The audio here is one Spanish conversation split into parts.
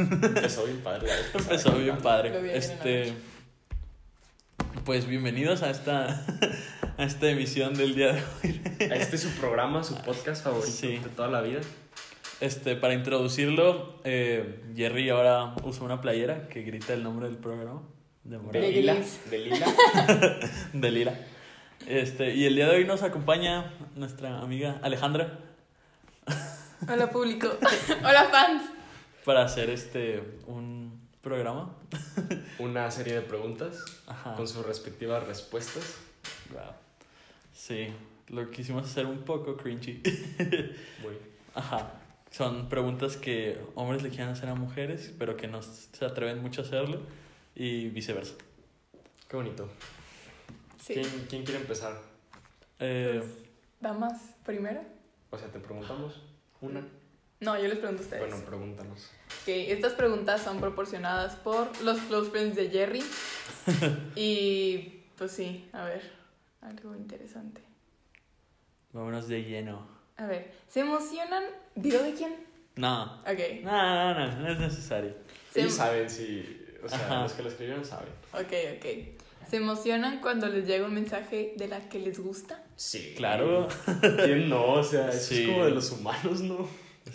Empezó bien padre. la. Empezó bien padre. Este. Pues bienvenidos a esta, a esta emisión del día de hoy. Este es su programa, su podcast favorito Sí. de toda la vida. Este, para introducirlo, eh, Jerry ahora usa una playera que grita el nombre del programa. De De Lila. De. Este, y el día de hoy nos acompaña nuestra amiga Alejandra Hola público. Hola fans. Para hacer este un programa. Una serie de preguntas Ajá. con sus respectivas respuestas. Wow. Sí, lo quisimos hacer un poco cringy. Muy. Ajá. Son preguntas que hombres le quieren hacer a mujeres, pero que no se atreven mucho a hacerlo y viceversa. Qué bonito. Sí. ¿Quién, quién quiere empezar? Eh, Pues, Damas primero. O sea, te preguntamos una. No, yo les pregunto a ustedes. Bueno, pregúntanos. Ok, estas preguntas son proporcionadas por los close friends de Jerry. y pues sí, a ver, algo interesante. vámonos de lleno. A ver, ¿se emocionan? ¿Video de quién? No. Ok. No, no, no, no es necesario. Se, Ellos saben si. O sea, Ajá. los que lo escribieron saben. ok, ok. ¿Se emocionan cuando les llega un mensaje de la que les gusta? Sí. Claro. ¿Quién no? O sea, eso Sí. es como de los humanos, ¿no?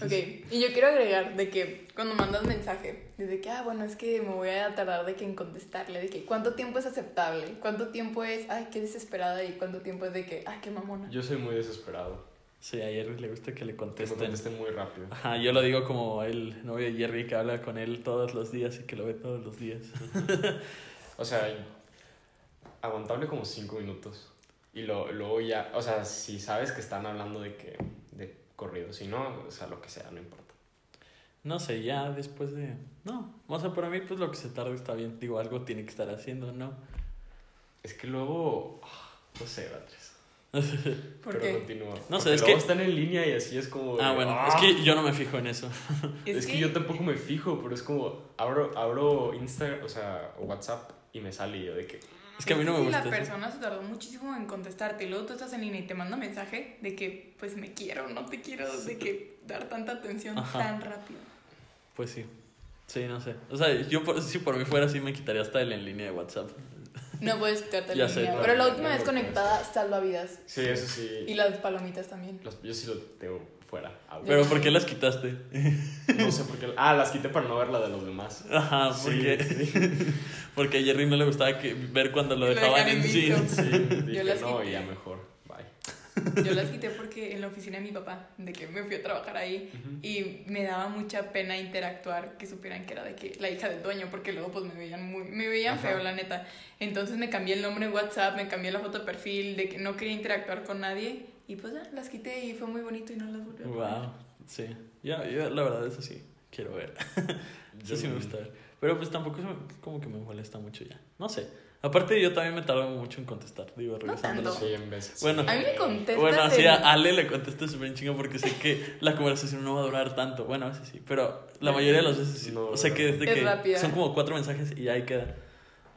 Ok, y yo quiero agregar de que cuando mandas mensaje, desde que, ah, bueno, es que me voy a tardar de que en contestarle, de que cuánto tiempo es aceptable, cuánto tiempo es, ay, qué desesperada, y cuánto tiempo es de que, ay, qué mamona. Yo soy muy desesperado. Sí, a Jerry le gusta que le Que me contesten. contesten muy rápido. Ajá, yo lo digo como el novio de Jerry que habla con él todos los días y que lo ve todos los días. O sea, aguantable como cinco minutos. Y lo, luego ya, o sea, si sabes que están hablando de que, si no, o sea, lo que sea, no importa. No sé, ya después de... No, o sea, para mí pues lo que se tarde está bien. Digo, algo tiene que estar haciendo, ¿no? Es que luego, ah, no sé, Beatriz. ¿Por Pero qué? continúa. No sé, Porque es luego que- están en línea y así es como... de, Ah, bueno, ah. es que yo no me fijo en eso. Es, que... yo tampoco me fijo, pero es como, abro, abro Instagram, o sea, WhatsApp y me sale y yo de que... Es que a mí no me si gusta la eso. persona se tardó muchísimo en contestarte y luego tú estás en línea y te manda mensaje de que, pues, me quiero, no te quiero, de que dar tanta atención Ajá. tan rápido. Pues sí. Sí, no sé. O sea, yo por, si por mí fuera así me quitaría hasta el en línea de WhatsApp. No puedes quitarte Ya la sé, línea. Pero la última vez conectada, salvavidas. Sí, eso sí. Y las palomitas también. las- yo sí lo tengo fuera. Pero ¿por qué las quitaste? No sé por qué... Ah, las quité para no ver la de los demás. Ajá, Sí, porque, sí. porque a Jerry no le gustaba que, ver cuando lo dejaban en sí. Sí, dije, las no, quité. ya mejor, bye. Yo las quité porque en la oficina de mi papá, de que me fui a trabajar ahí, y me daba mucha pena interactuar, que supieran que era de que la hija del dueño, porque luego pues me veían muy, me veían Ajá. feo, la neta. Entonces me cambié el nombre en WhatsApp, me cambié la foto de perfil, de que no quería interactuar con nadie, y pues ya, las quité y fue muy bonito y no las volví a poner. Wow, sí. Yo, yo la verdad eso sí quiero ver. Eso Yo- sí me gusta ver. Pero pues tampoco es como que me molesta mucho ya. No sé. Aparte yo también me tardo mucho en contestar, digo, regresándolo. tanto. Sí, en veces. Bueno. A mí me contestas Bueno, así en- a Ale le contesto súper chingo porque sé que la conversación no va a durar tanto. Bueno, a veces sí, pero la mayoría de las veces sí. No, o sea que desde Es que rápida. son como cuatro mensajes y ahí queda.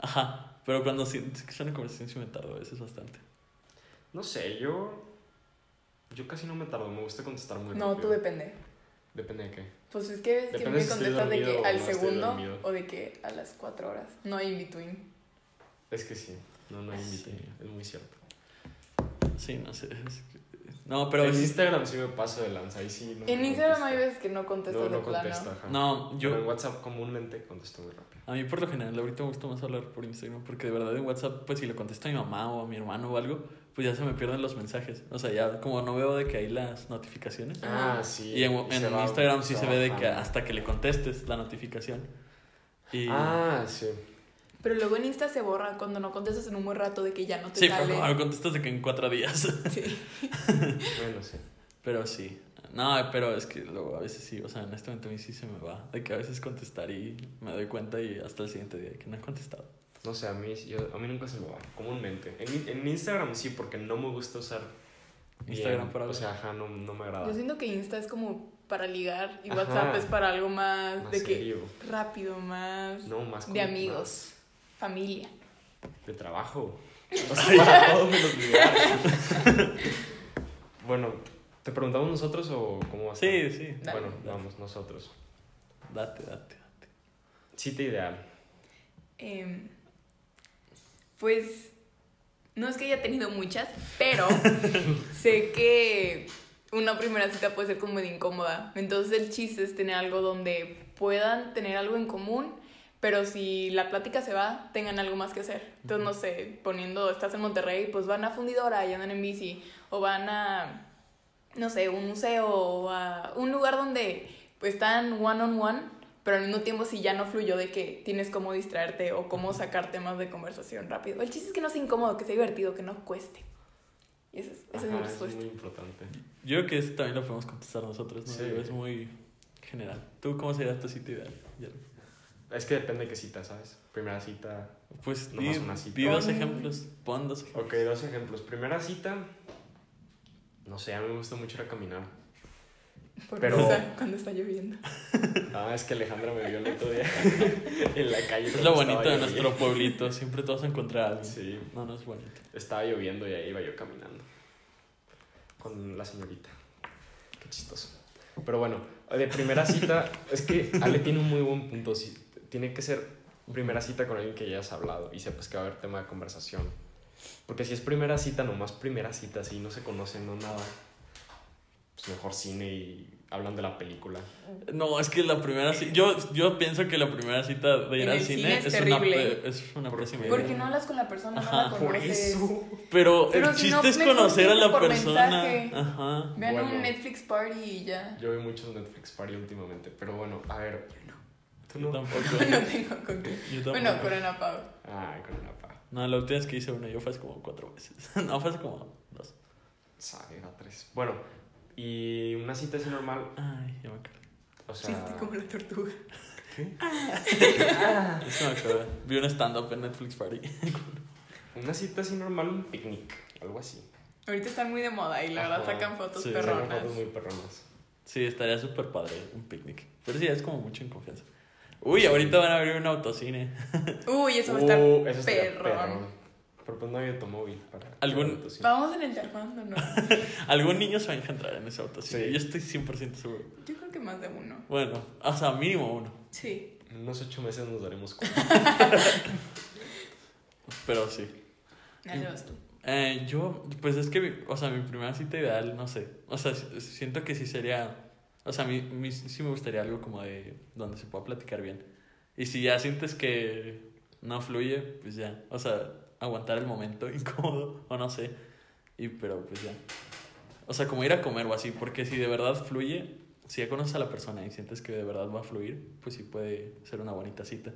Ajá. Pero cuando sí, que son en conversación sí me tardo a veces bastante. No sé, yo... Yo casi no me tardo, me gusta contestar muy No, rápido. tú depende. Depende de qué. Pues es que ves que Depende me si contestas de que al no segundo o de que a las cuatro horas. No hay in between. Es que sí, no, no hay Sí. invite, es muy cierto. Sí, no sé. es que- No, pero en Instagram sí me paso de lanza, ahí sí no En Instagram hay veces que no contestas No, no plano. contesto, ajá. No, yo- Pero en WhatsApp comúnmente contesto muy rápido. A mí por lo general ahorita me gusta más hablar por Instagram porque de verdad en WhatsApp pues si le contesto a mi mamá o a mi hermano o algo pues ya se me pierden los mensajes. O sea, ya como no veo de que hay las notificaciones. Ah, Ah, sí. y en, se en va- Instagram sí se ve de que hasta que le contestes la notificación. Y Ah, sí. Pero luego en Insta se borra cuando no contestas en un buen rato de que ya no te sí, sale. como lo contestas de que en cuatro días. Sí. Bueno, sí. pero sí. No, pero es que luego a veces sí, o sea, honestamente a mí sí se me va. De que a veces contestar y me doy cuenta y hasta el siguiente día que no he contestado. No sé, a mí, yo, a mí nunca se me va, comúnmente. En, en Instagram sí, porque no me gusta usar bien, Instagram para O sea, ajá, no, no me agrada. Yo siento que Insta es como para ligar y Ajá. WhatsApp es para algo más, Más de serio. que rápido, más No, más como de amigos, familia. De trabajo. O sea, para todo menos ligar. bueno, ¿te preguntamos nosotros o cómo vas? Sí, sí. Dale. Bueno, vamos, nosotros. Date, date, date. Cita ideal. Em, pues no es que haya tenido muchas, pero sé que una primera cita puede ser como medio incómoda. Entonces el chiste es tener algo donde puedan tener algo en común, pero si la plática se va, tengan algo más que hacer. Entonces, no sé, poniendo, estás en Monterrey, pues van a Fundidora y andan en bici, o van a, no sé, un museo, o a un lugar donde pues, están one on one, pero al mismo tiempo si ya no fluyó de que tienes cómo distraerte o cómo sacar temas de conversación rápido. El chiste es que no sea incómodo, que sea divertido, que no cueste. Y esa es, esa es mi Ajá, es respuesta. muy importante. Yo creo que eso también lo podemos contestar nosotros, ¿no? Sí. Es muy general. ¿Tú cómo sería tu cita ideal? Es que depende de qué cita, ¿sabes? Primera cita. Pues di, Nomás una cita. di dos ejemplos. Pon dos ejemplos. Ok, dos ejemplos. Primera cita. No sé, a mí me gusta mucho ir a caminar. Por Pero- cuando está lloviendo. Ah, es que Alejandra me vio el otro día en la calle. Es lo bonito de lloviendo. nuestro pueblito. Siempre te vas a encontrar a alguien. Sí, No, no es bonito. estaba lloviendo y ahí iba yo caminando. Con la señorita. Qué chistoso. Pero bueno, de primera cita, es que Ale tiene un muy buen punto. Tiene que ser primera cita con alguien que ya has hablado y sepas que va a haber tema de conversación. Porque si es primera cita, nomás primera cita, si no se conocen, no nada, pues mejor cine y hablan de la película. No, es que la primera cita. Yo, yo pienso que la primera cita de ir En al cine, cine es es, una, terrible. es una ¿Por pésima qué? idea. Porque no hablas con la persona, Ajá, no la Por eso. Pero, Pero el si chiste no, es conocer a la persona. mensaje. Ajá. Vean Bueno. un Netflix party y ya. Yo vi muchos Netflix Party últimamente, pero bueno, a ver. ¿Tú Yo no? tampoco. no tengo con qué. Yo tampoco. Bueno, con Ana Pau. Ah, con una pa. No, la última vez que hice una yo fue hace como cuatro veces. no, fue hace como dos. Sabe, a tres. Bueno, y una cita así normal, Ay, ya me acuerdo. o sea. Chiste como la tortuga. Eso me acuerdo. Vi un stand-up en Netflix Party. Una cita así normal, un picnic, algo así. Ahorita están muy de moda y la verdad sacan fotos Sí, Sacan perronas. fotos muy perronas. Sí, estaría súper padre un picnic. Pero sí, es como mucho en confianza. Uy, ahorita van a abrir un autocine. Uy, eso va a estar Uh, eso estaría perrón. perrón. Pero pues no hay automóvil para. ¿Algún- sí. Vamos en el de Armando, ¿no? Algún niño se va a encontrar en ese autocine. Sí. Yo estoy 100% seguro. Yo creo que más de uno. Bueno, o sea, mínimo uno. Sí. En unos ocho meses nos daremos cuenta. Pero sí. Dale, vas tú. Eh, yo, pues es que, mi- o sea, mi primera cita ideal, no sé. O sea, si- siento que sí sería. O sea, a mí, mí sí me gustaría algo como de donde se pueda platicar bien. Y si ya sientes que no fluye, pues ya. O sea, aguantar el momento incómodo, o no sé. Y, pero pues ya. O sea, como ir a comer o así, porque si de verdad fluye, si ya conoces a la persona y sientes que de verdad va a fluir, pues sí puede ser una bonita cita.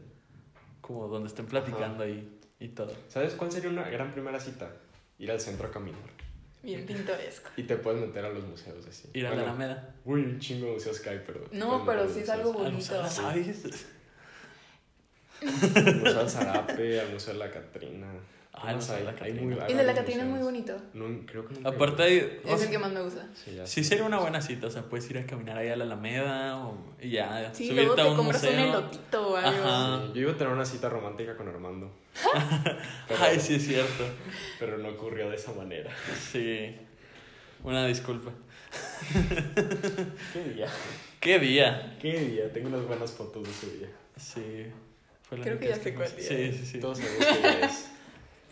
Como donde estén platicando ahí y todo. ¿Sabes cuál sería una gran primera cita? Ir al centro a caminar. Bien pintoresco. Y te puedes meter a los museos así. Ir a la Bueno, Alameda. Uy, un chingo de museos que hay, pero. No, pero sí es algo Al Museo de las bonito. Aves. Al Museo del Zarape, al Museo de la Catrina. Ah, el de la Catrina. El de la Catrina es muy bonito. No, creo que nunca Aparte hay... Es sea, el que más me gusta. Sí, Sí sería una buena cita, o sea, puedes ir a caminar ahí a la Alameda o, y ya Sí, subirte luego a te un compras museo. un elotito o algo. Ajá. Sí, yo iba a tener una cita romántica con Armando. pero, Ay, sí es cierto. pero no ocurrió de esa manera. Sí. Una disculpa. ¿Qué día? ¿Qué día? ¿Qué día? Tengo unas buenas fotos de ese día. Sí. Fue la Creo que ya sé cuál día Sí, sí, sí. Todos sabemos qué día es.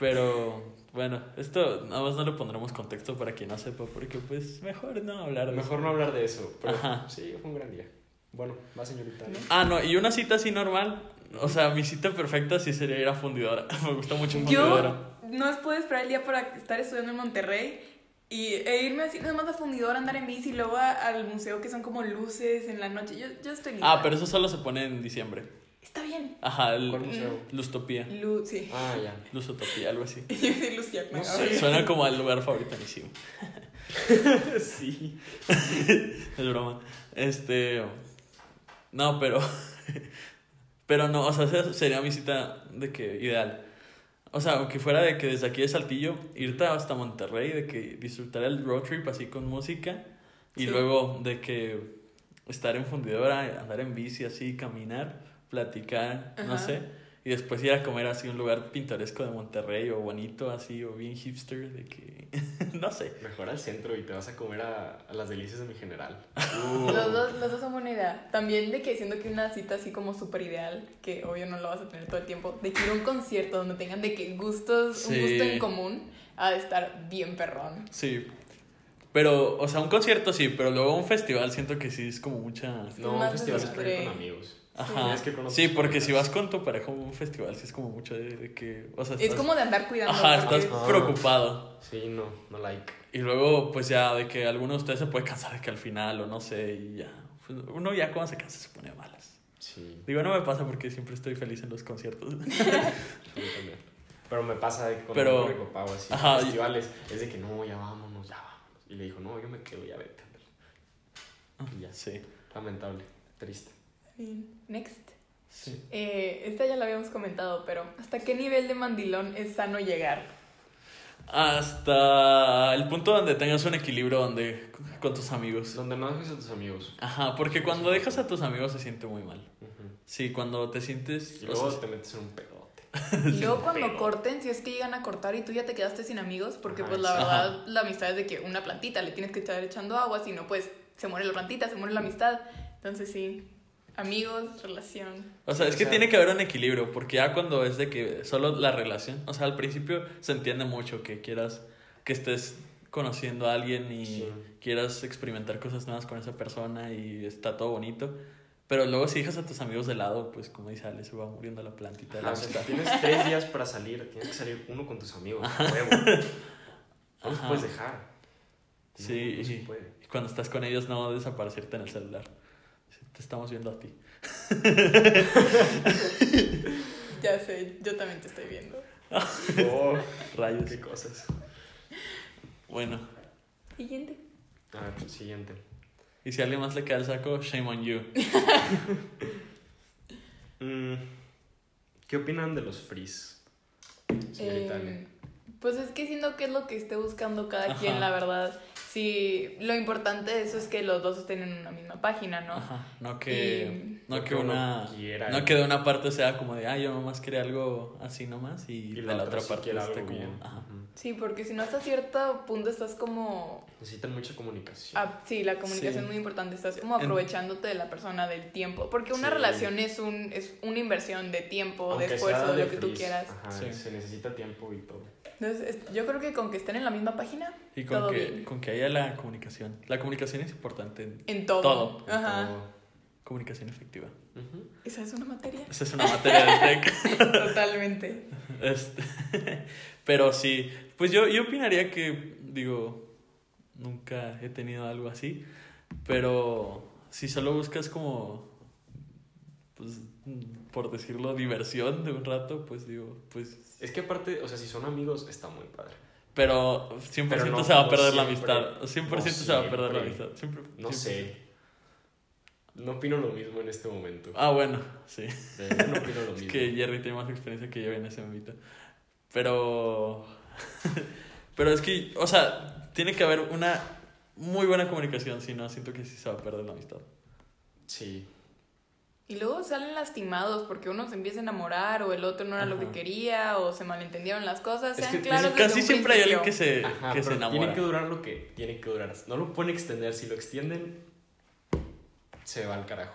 Pero bueno, esto nada más no le pondremos contexto para quien no sepa, porque pues mejor no hablar de Mejor eso. no hablar de eso. Pero Ajá. sí, fue un gran día. Bueno, va señorita. ¿No? Ah, no, y una cita así normal. O sea, mi cita perfecta sí sería ir a fundidora. Me gusta mucho fundidora. Yo no puedo esperar el día para estar estudiando en Monterrey y, e irme así, nada más a fundidor, andar en bici y luego a- al museo que son como luces en la noche. Yo, yo estoy lista. Ah, pero eso solo se pone en diciembre. Está bien. Ajá, el ¿Cuál museo? Lustopía. Lu sí. Ah, ya. Luzotopía, algo así. No sé. Suena como al lugar favorito de Sim. sí. Es broma. Este. No, pero. Pero no, o sea, esa sería mi cita de que ideal. O sea, aunque fuera de que desde aquí de Saltillo, irte hasta Monterrey, de que disfrutar el road trip así con música. Y Sí. luego de que estar en fundidora, andar en bici así, caminar, platicar, no sé. Y después ir a comer así un lugar pintoresco de Monterrey o bonito así o bien hipster de que no sé. Mejor al centro y te vas a comer a, a las delicias de mi general. Los dos, los dos son buena idea. También de que siento que una cita así como súper ideal, que obvio no lo vas a tener todo el tiempo, de que ir a un concierto donde tengan de que gustos, un gusto en común, ha de estar bien perrón. Sí. Pero, o sea, un concierto sí, pero luego un festival siento que sí es como mucha... No, un festival es para ir desastre. con amigos. Ajá. Tienes que conocer Sí, porque si vas con tu pareja a un festival sí es como mucho de, de que... O sea, Es estás- como de andar cuidando. Ajá, estás Ah. preocupado. Sí, no, no like. Y luego, pues ya, de que alguno de ustedes se puede cansar de que al final, o no sé, y ya. Pues, uno ya cuando se cansa se pone malas. Sí, Digo, no me pasa porque siempre estoy feliz en los conciertos. Pero me pasa de que con Pero- Rico Pau, así, Ajá, y- festivales, es de que no, ya vámonos, ya vámonos. Y le dijo, no, yo me quedo, ya vete. ándale". Y ya, Sí, lamentable, triste. Bien. Next. sí. Eh, esta ya la habíamos comentado, pero ¿hasta qué nivel de mandilón es sano llegar? Hasta el punto donde tengas un equilibrio donde con tus amigos. Donde no dejes a tus amigos. Ajá, porque cuando dejas a tus amigos se siente muy mal. Ujú. Sí, cuando te sientes... Y o luego sea, te metes en un pedote. Y luego cuando pero- corten, si es que llegan a cortar y tú ya te quedaste sin amigos, porque Ajá, pues la verdad la amistad es de que una plantita le tienes que estar echando agua, si no pues se muere la plantita, se muere la amistad. Entonces sí, amigos, relación. O sea, es O que sea- tiene que haber un equilibrio, porque ya cuando es de que solo la relación, o sea, al principio se entiende mucho que quieras, que estés conociendo a alguien y Sí. quieras experimentar cosas nuevas con esa persona y está todo bonito. Pero luego si dejas a tus amigos de lado, pues como dice Ale, se va muriendo la plantita de la Ajá, o sea, tienes tres días para salir, tienes que salir uno con tus amigos, huevo. No los Ajá. puedes dejar. Sí, no se y- puede. Y cuando estás con ellos no desaparecerte en el celular. Te estamos viendo a ti. Ya sé, yo también te estoy viendo. Oh, Rayos. qué cosas. Bueno, Siguiente. A ver, siguiente. y si a alguien más le queda el saco, shame on you. Mm, ¿Qué opinan de los frees? Señorita? Eh, pues es que siento que es lo que esté buscando cada Ajá. quien, la verdad. Sí, lo importante de eso es que los dos estén en una misma página, ¿no? Ajá, no que, no que uno una... quiera No que de una parte sea como de, ah, yo nomás quería algo así nomás y, y de la, otra, otra sí parte quiere esté como... bien. Ajá. Sí, porque si no hasta cierto punto estás como... Necesitan mucha comunicación. ah, sí, la comunicación Sí. es muy importante. Estás como En- aprovechándote de la persona, del tiempo. Porque una Sí. relación es, un, es una inversión de tiempo, Aunque de esfuerzo, de lo que tú quieras. Ajá, Sí. se necesita tiempo y todo. Entonces, es- yo creo que con que estén en la misma página, Y con todo que, bien. con que haya la comunicación. La comunicación es importante. en En todo. Todo. Ajá. Todo. Comunicación efectiva. Esa es una materia. Esa es una materia de tech. Totalmente. Este, pero sí, pues yo, yo opinaría que, digo, nunca he tenido algo así, pero si solo buscas como, pues, por decirlo, diversión de un rato, pues digo, pues, Es que aparte, o sea, si son amigos, está muy padre. pero 100% Pero no- se va a no perder la amistad, 100% No se va a perder la amistad. Siempre, No siempre. sé. No opino lo mismo en este momento. Ah, bueno, sí. No opino lo Es mismo. que Jerry tiene más experiencia que yo en ese ámbito. Pero. pero es que, o sea, tiene que haber una muy buena comunicación, si no, siento que sí se va a perder la amistad. Sí. Y luego salen lastimados porque uno se empieza a enamorar o el otro no era lo que Ajá. quería o se malentendieron las cosas. Es Sean que claros desde Casi un siempre hay alguien que se, Ajá, que se enamora. tiene que durar lo que tiene que durar. No lo pueden extender. Si lo extienden, se va al carajo.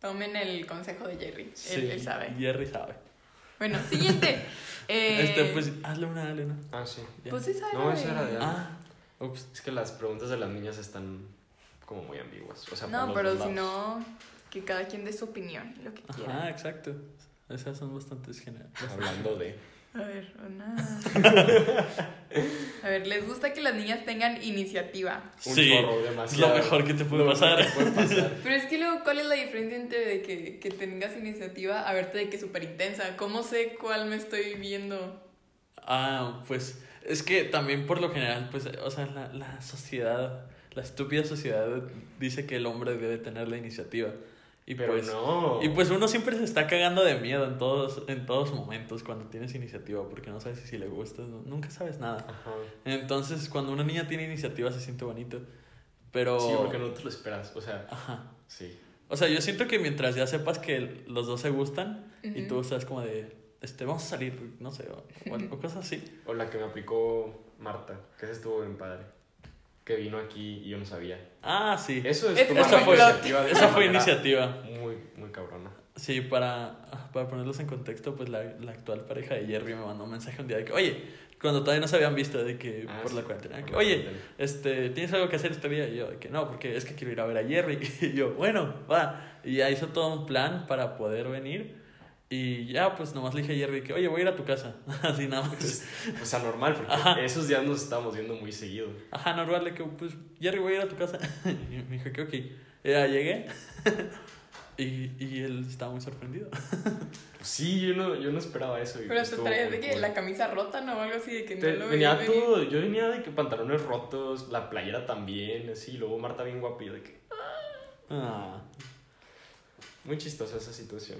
Tomen el consejo de Jerry. Él, Sí, él sabe. Jerry sabe. Bueno, siguiente. Eh, Este, pues, hazle una, dale una. Ah, sí. Ya. Pues esa No, era eso de- era de- Ah, ups. Es que las preguntas de las niñas están como muy ambiguas. O sea, por No, los pero si no, que cada quien dé su opinión, lo que quiera. Ajá, exacto. Esas son bastantes generales. Hablando de. A ver, una... A ver, ¿les gusta que las niñas tengan iniciativa? Un Sí, Es lo mejor que te puede pasar. que puede pasar. Pero es que luego, ¿cuál es la diferencia entre de que, que tengas iniciativa a verte de que súper intensa? ¿Cómo sé cuál me estoy viendo? Ah, pues es que también por lo general, pues, o sea, la, la sociedad, la estúpida sociedad dice que el hombre debe tener la iniciativa. Y Pero pues, no. y pues uno siempre se está cagando de miedo en todos, en todos momentos cuando tienes iniciativa, porque no sabes si le gustas, no- nunca sabes nada. Ajá. Entonces, cuando una niña tiene iniciativa se siente bonito. Pero. Sí, porque no te lo esperas. O sea, Ajá. sí. O sea, yo siento que mientras ya sepas que los dos se gustan y Ujú. tú estás como de, este, vamos a salir, no sé, o, o- o cosas así. O la que me aplicó Marta, que esa estuvo bien padre. Que vino aquí y yo no sabía. Ah, sí. Eso es Esa como fue iniciativa. de Esa fue iniciativa. Muy, muy cabrona. Sí, para, para ponerlos en contexto, pues la, la actual pareja de Jerry me mandó un mensaje un día de que, oye, cuando todavía no se habían visto, de que Ah, por sí, la cuarentena, de que, oye, este, ¿tienes algo que hacer este día? Y yo, de que no, porque es que quiero ir a ver a Jerry. Y yo, bueno, va. Y ya hizo todo un plan para poder venir. Y ya, pues nomás le dije a Jerry que, oye, voy a ir a tu casa. Así nada más. O sea, normal, porque Ajá. esos días nos estábamos viendo muy seguido. Ajá, normal, de que, pues, Jerry, voy a ir a tu casa. Y me dijo que, ok. Y ya llegué. Y, y él estaba muy sorprendido. Pues sí, yo no, yo no esperaba eso. y Pero estuvo traías de que la camisa rota, ¿no? O algo así de que no Te- lo venía venir. todo, yo venía de que pantalones rotos, la playera también, así, luego Marta bien guapa y yo de que... Ah. Muy chistosa esa situación.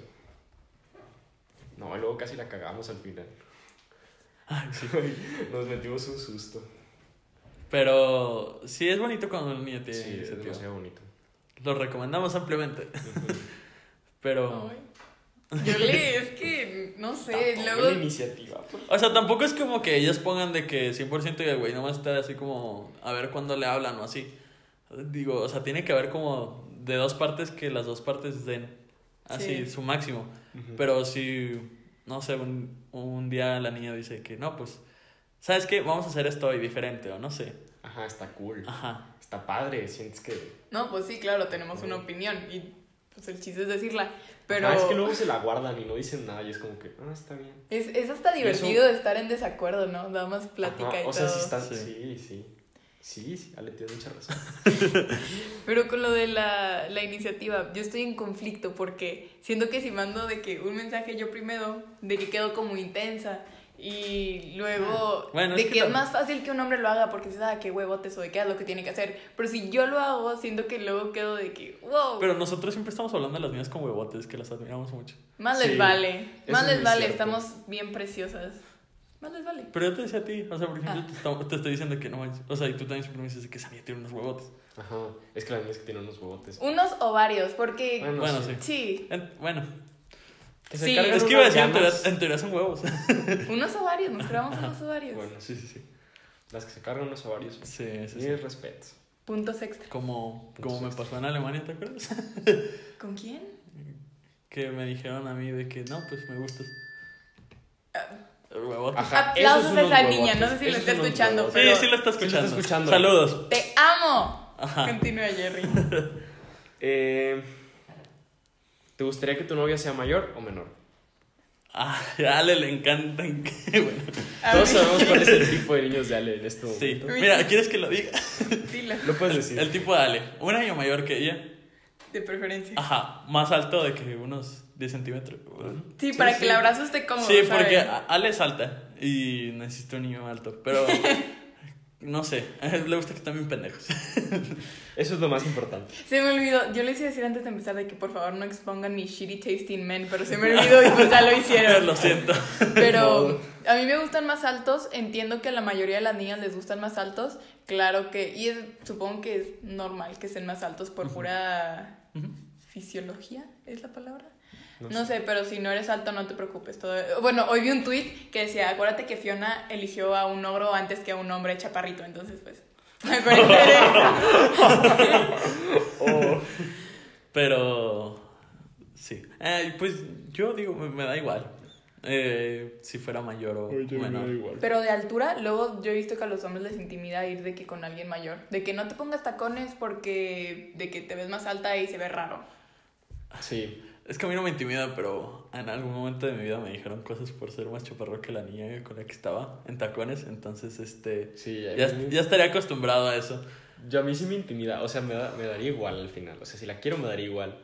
No, y luego casi la cagamos al final. Ay, sí. Nos metimos un susto. Pero sí es bonito cuando un niño tiene Sí, es demasiado bonito. Lo recomendamos ampliamente. Pero. Ay. Yo le, es que, no sé, Tampoco luego... la iniciativa. O sea, tampoco es como que ellos pongan de que 100% y el güey nomás está así como a ver cuándo le hablan o así. Digo, o sea, tiene que haber como de dos partes que las dos partes den así Sí. su máximo. Ujú. Pero si, no sé, un, un día la niña dice que no, pues, ¿sabes qué? Vamos a hacer esto hoy diferente o no sé. Ajá, está cool. Ajá. Está padre, sientes que... No, pues sí, claro, tenemos una opinión y pues el chiste es decirla. Pero Ah, es que luego se la guardan y no dicen nada y es como que, ah, está bien. es, es hasta divertido estar en desacuerdo, ¿no? Da más plática Ajá, y O todo. sea, sí está... Sí. Sí, sí. Sí, Ale, tienes mucha razón. Pero con lo de la, la iniciativa, yo estoy en conflicto porque siento que si mando de que un mensaje yo primero, de que quedo como intensa y luego Bueno, de es que, que es más fácil que un hombre lo haga porque dices, ah, qué huevote soy, qué es lo que tiene que hacer. Pero si yo lo hago, siento que luego quedo de que, wow, Pero nosotros siempre estamos hablando de las niñas con huevotes, que las admiramos mucho. más Sí, les vale, más es les vale, cierto. estamos bien preciosas. Más les vale. Pero yo te decía a ti, o sea, por ejemplo, Ah. te, te estoy diciendo que no manches. O sea, y tú también siempre me dices que esa niña tiene unos huevotes. Ajá, es que la niña es que tiene unos huevotes. Unos o varios, porque Bueno, Bueno, sí. sí. sí, En- bueno, Que Sí. es que iba a decir, en teoría, llamas. en teoría son huevos. unos ovarios, nos grabamos unos ovarios. Bueno, Sí, sí, sí. las que se cargan unos ovarios. Sí, sí, sí. Mis respetos. Puntos extra. Como, como me pasó en Alemania, ¿te acuerdas? ¿Con quién? Que me dijeron a mí de que no, pues me gustas. Ajá, Aplausos a esa niña, no sé si lo está escuchando. Sí, sí lo está Sí lo escuchando. está escuchando. Saludos. ¡Te amo! Ajá. Continúa, Jerry. Eh, ¿Te gustaría que tu novia sea mayor o menor? Ah, a Ale le encantan. bueno, Todos sabemos cuál es el tipo de niños de Ale en este sí. momento. Mira, ¿quieres que lo diga? dilo, Lo puedes decir. El tipo de Ale. Un año mayor que ella. de preferencia. Ajá. Más alto de que unos 10 centímetros. Sí, Sí, para sí. que el abrazo esté cómodo. Sí, ¿sabes? porque Ale es alta y necesito un niño alto. Pero no sé, a él le gusta que también pendejos. Eso es lo más importante. Se me olvidó. Yo les iba a decir antes de empezar de que por favor no expongan mi shitty tasting men, pero se me olvidó y pues ya lo hicieron. lo siento. Pero a mí me gustan más altos. Entiendo que a la mayoría de las niñas les gustan más altos. Claro que. Y es- supongo que es normal que estén más altos por pura fisiología, ¿es la palabra? No No sé, pero si no eres alto, no te preocupes. Todo... Bueno, hoy vi un tweet que decía, acuérdate que Fiona eligió a un ogro antes que a un hombre chaparrito, entonces pues... Me acordé de eso. Oh. Pero sí. Eh, pues yo digo, me, me da igual. Eh, si fuera mayor o menor. igual. Pero de altura, luego yo he visto que a los hombres les intimida ir de que con alguien mayor. De que no te pongas tacones porque de que te ves más alta y se ve raro. Sí. Es que a mí no me intimida, pero en algún momento de mi vida me dijeron cosas por ser más chaparro que la niña con la que estaba en tacones. Entonces, este. Sí, a Ya, mí- ya estaría acostumbrado a eso. Yo a mí sí me intimida, o sea, me, da- me daría igual al final. O sea, si la quiero me daría igual.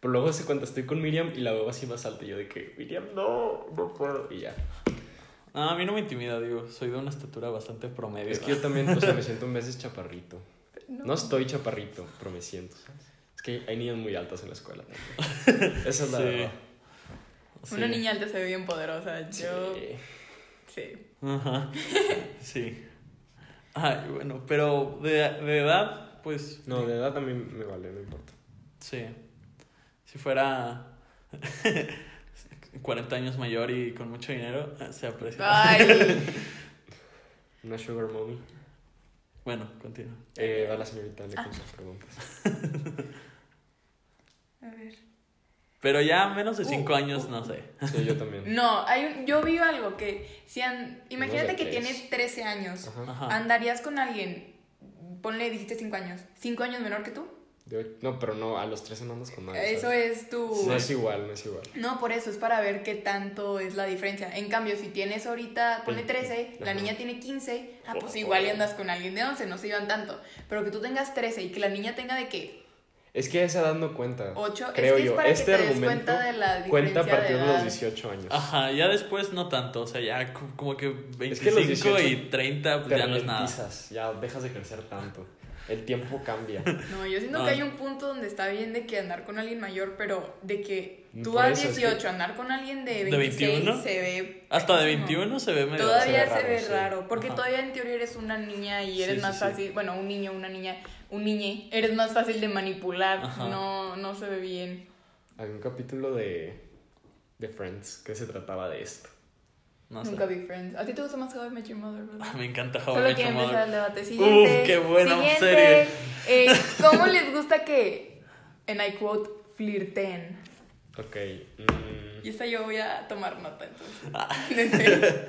Pero luego hace cuenta estoy con Miriam y la veo así más alta y yo de que, Miriam, no, no puedo. Y ya. No, a mí no me intimida, digo. Soy de una estatura bastante promedio. Es que yo también, o sea, me siento un veces chaparrito. No. No estoy chaparrito, pero me siento, ¿sabes? Que hay niñas muy altas en la escuela también. Esa es la Sí. verdad. Una niña alta se ve bien poderosa. Yo... Sí. Sí. Ajá. Sí. Ay, bueno, pero de, de edad, pues. No, de edad también me vale, no importa. Sí. si fuera 40 años mayor y con mucho dinero, eh, se aprecia. Ay, Una sugar mommy. Bueno, continúa. Eh, va la señorita Ah. con sus preguntas. A ver. Pero ya menos de 5 Uh, años, uh, no sé. Sí, yo también. No, hay un- yo vi algo que si an- imagínate que tienes 13 años, Ajá. Andarías con alguien, ponle, dijiste 5 años, 5 años menor que tú. De No, pero no, a los 13 no andas con nadie. Eso ¿sabes? es tu... No es igual, no es igual. No, por eso es para ver qué tanto es la diferencia. En cambio, si tienes ahorita, ponle Veinte. 13, la Ajá. niña tiene 15, ah, pues Oh. igual y andas con alguien de 11, no se iban tanto. Pero que tú tengas 13 y que la niña tenga de qué, Es que se dando cuenta. 8, creo es que yo. es para este que te des argumento cuenta de la cuenta a partir de de, los edad. 18 años. Ajá, ya después no tanto, o sea, ya co- como que 25 Es que los 18 y 30 pues Te ya no es nada. ya dejas de crecer tanto. El tiempo cambia. No, yo siento No. que hay un punto donde está bien de que andar con alguien mayor, pero de que tú Por a eso, es 18 que- andar con alguien de ¿De 26 21? se ve... Hasta de pésimo. 21 se ve medio... Todavía se se ve raro, porque Ajá. todavía en teoría eres una niña y eres Sí, más sí. fácil, bueno, un niño, una niña, un niñe, eres más fácil de manipular, Ajá. no, no se ve bien. Había un capítulo de, de Friends que se trataba de esto. No sé. Nunca vi Friends. ¿A ti te gusta más How I Met Your Mother, verdad? Ah, Me encanta How I Solo Met quiero Your empezar Mother. el debate. Siguiente. Uf, qué buena Siguiente. serie. Eh, ¿Cómo les gusta que, en I quote, flirten? Ok. mm, Y esta yo voy a tomar nota, entonces. Ah.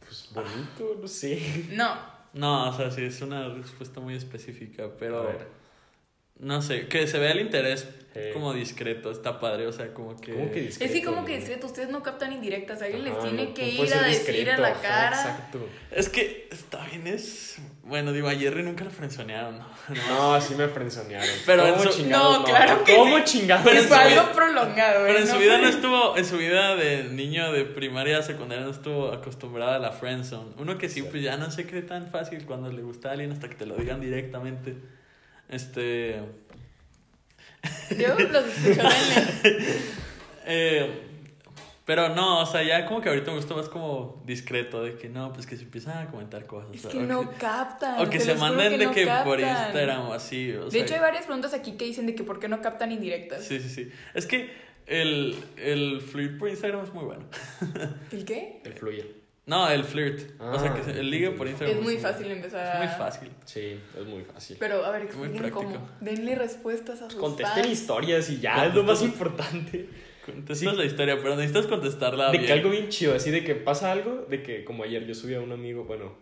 Pues bonito, no sé. No, No, o sea, sí, es una respuesta muy específica, pero... No sé, que se vea el interés como discreto, está padre, o sea, como que... ¿Cómo que discreto? es que como que no? discreto, ustedes no captan indirectas, alguien les tiene no, que no ir a ser decir en discreto, la ajá, cara. Exacto. Es que está bien, es... Bueno, digo, a Jerry nunca lo frenzonearon, ¿no? No, sí me frenzonearon. Pero ¿Cómo su- chingados No, claro que ¿Cómo sí. chingados? Pero fue algo vida- prolongado, Pero en su No vida no estuvo, en su vida de niño de primaria, secundaria, no estuvo acostumbrada a la friendzone. Uno que sí, Sí. pues ya no se cree tan fácil cuando le gusta a alguien hasta que te lo digan directamente. Este... Yo los escuchaba en el... Eh, pero no, o sea, ya como que ahorita me gusta más como discreto, de que no, pues que se empiezan a comentar cosas. Es o que que- no captan. O que se manden de no que por. Instagram o así. O De sea, hecho, hay varias preguntas aquí que dicen de que por qué no captan indirectas. Sí, sí, sí. Es que el, el flirt por Instagram es muy bueno. ¿El qué? El fluir. No, el flirt. o sea, Ah, que se- el ligue por Instagram Es muy fácil empezar a... Es muy fácil. Sí, es muy fácil. Pero, a ver, Muy expliquen cómo. práctico. Denle respuestas a sus Contesten fans. historias y ya, es lo más importante. Contestas Sí. la historia, pero necesitas contestarla De bien. que algo bien chido, así de que pasa algo, de que como ayer yo subí a un amigo, bueno,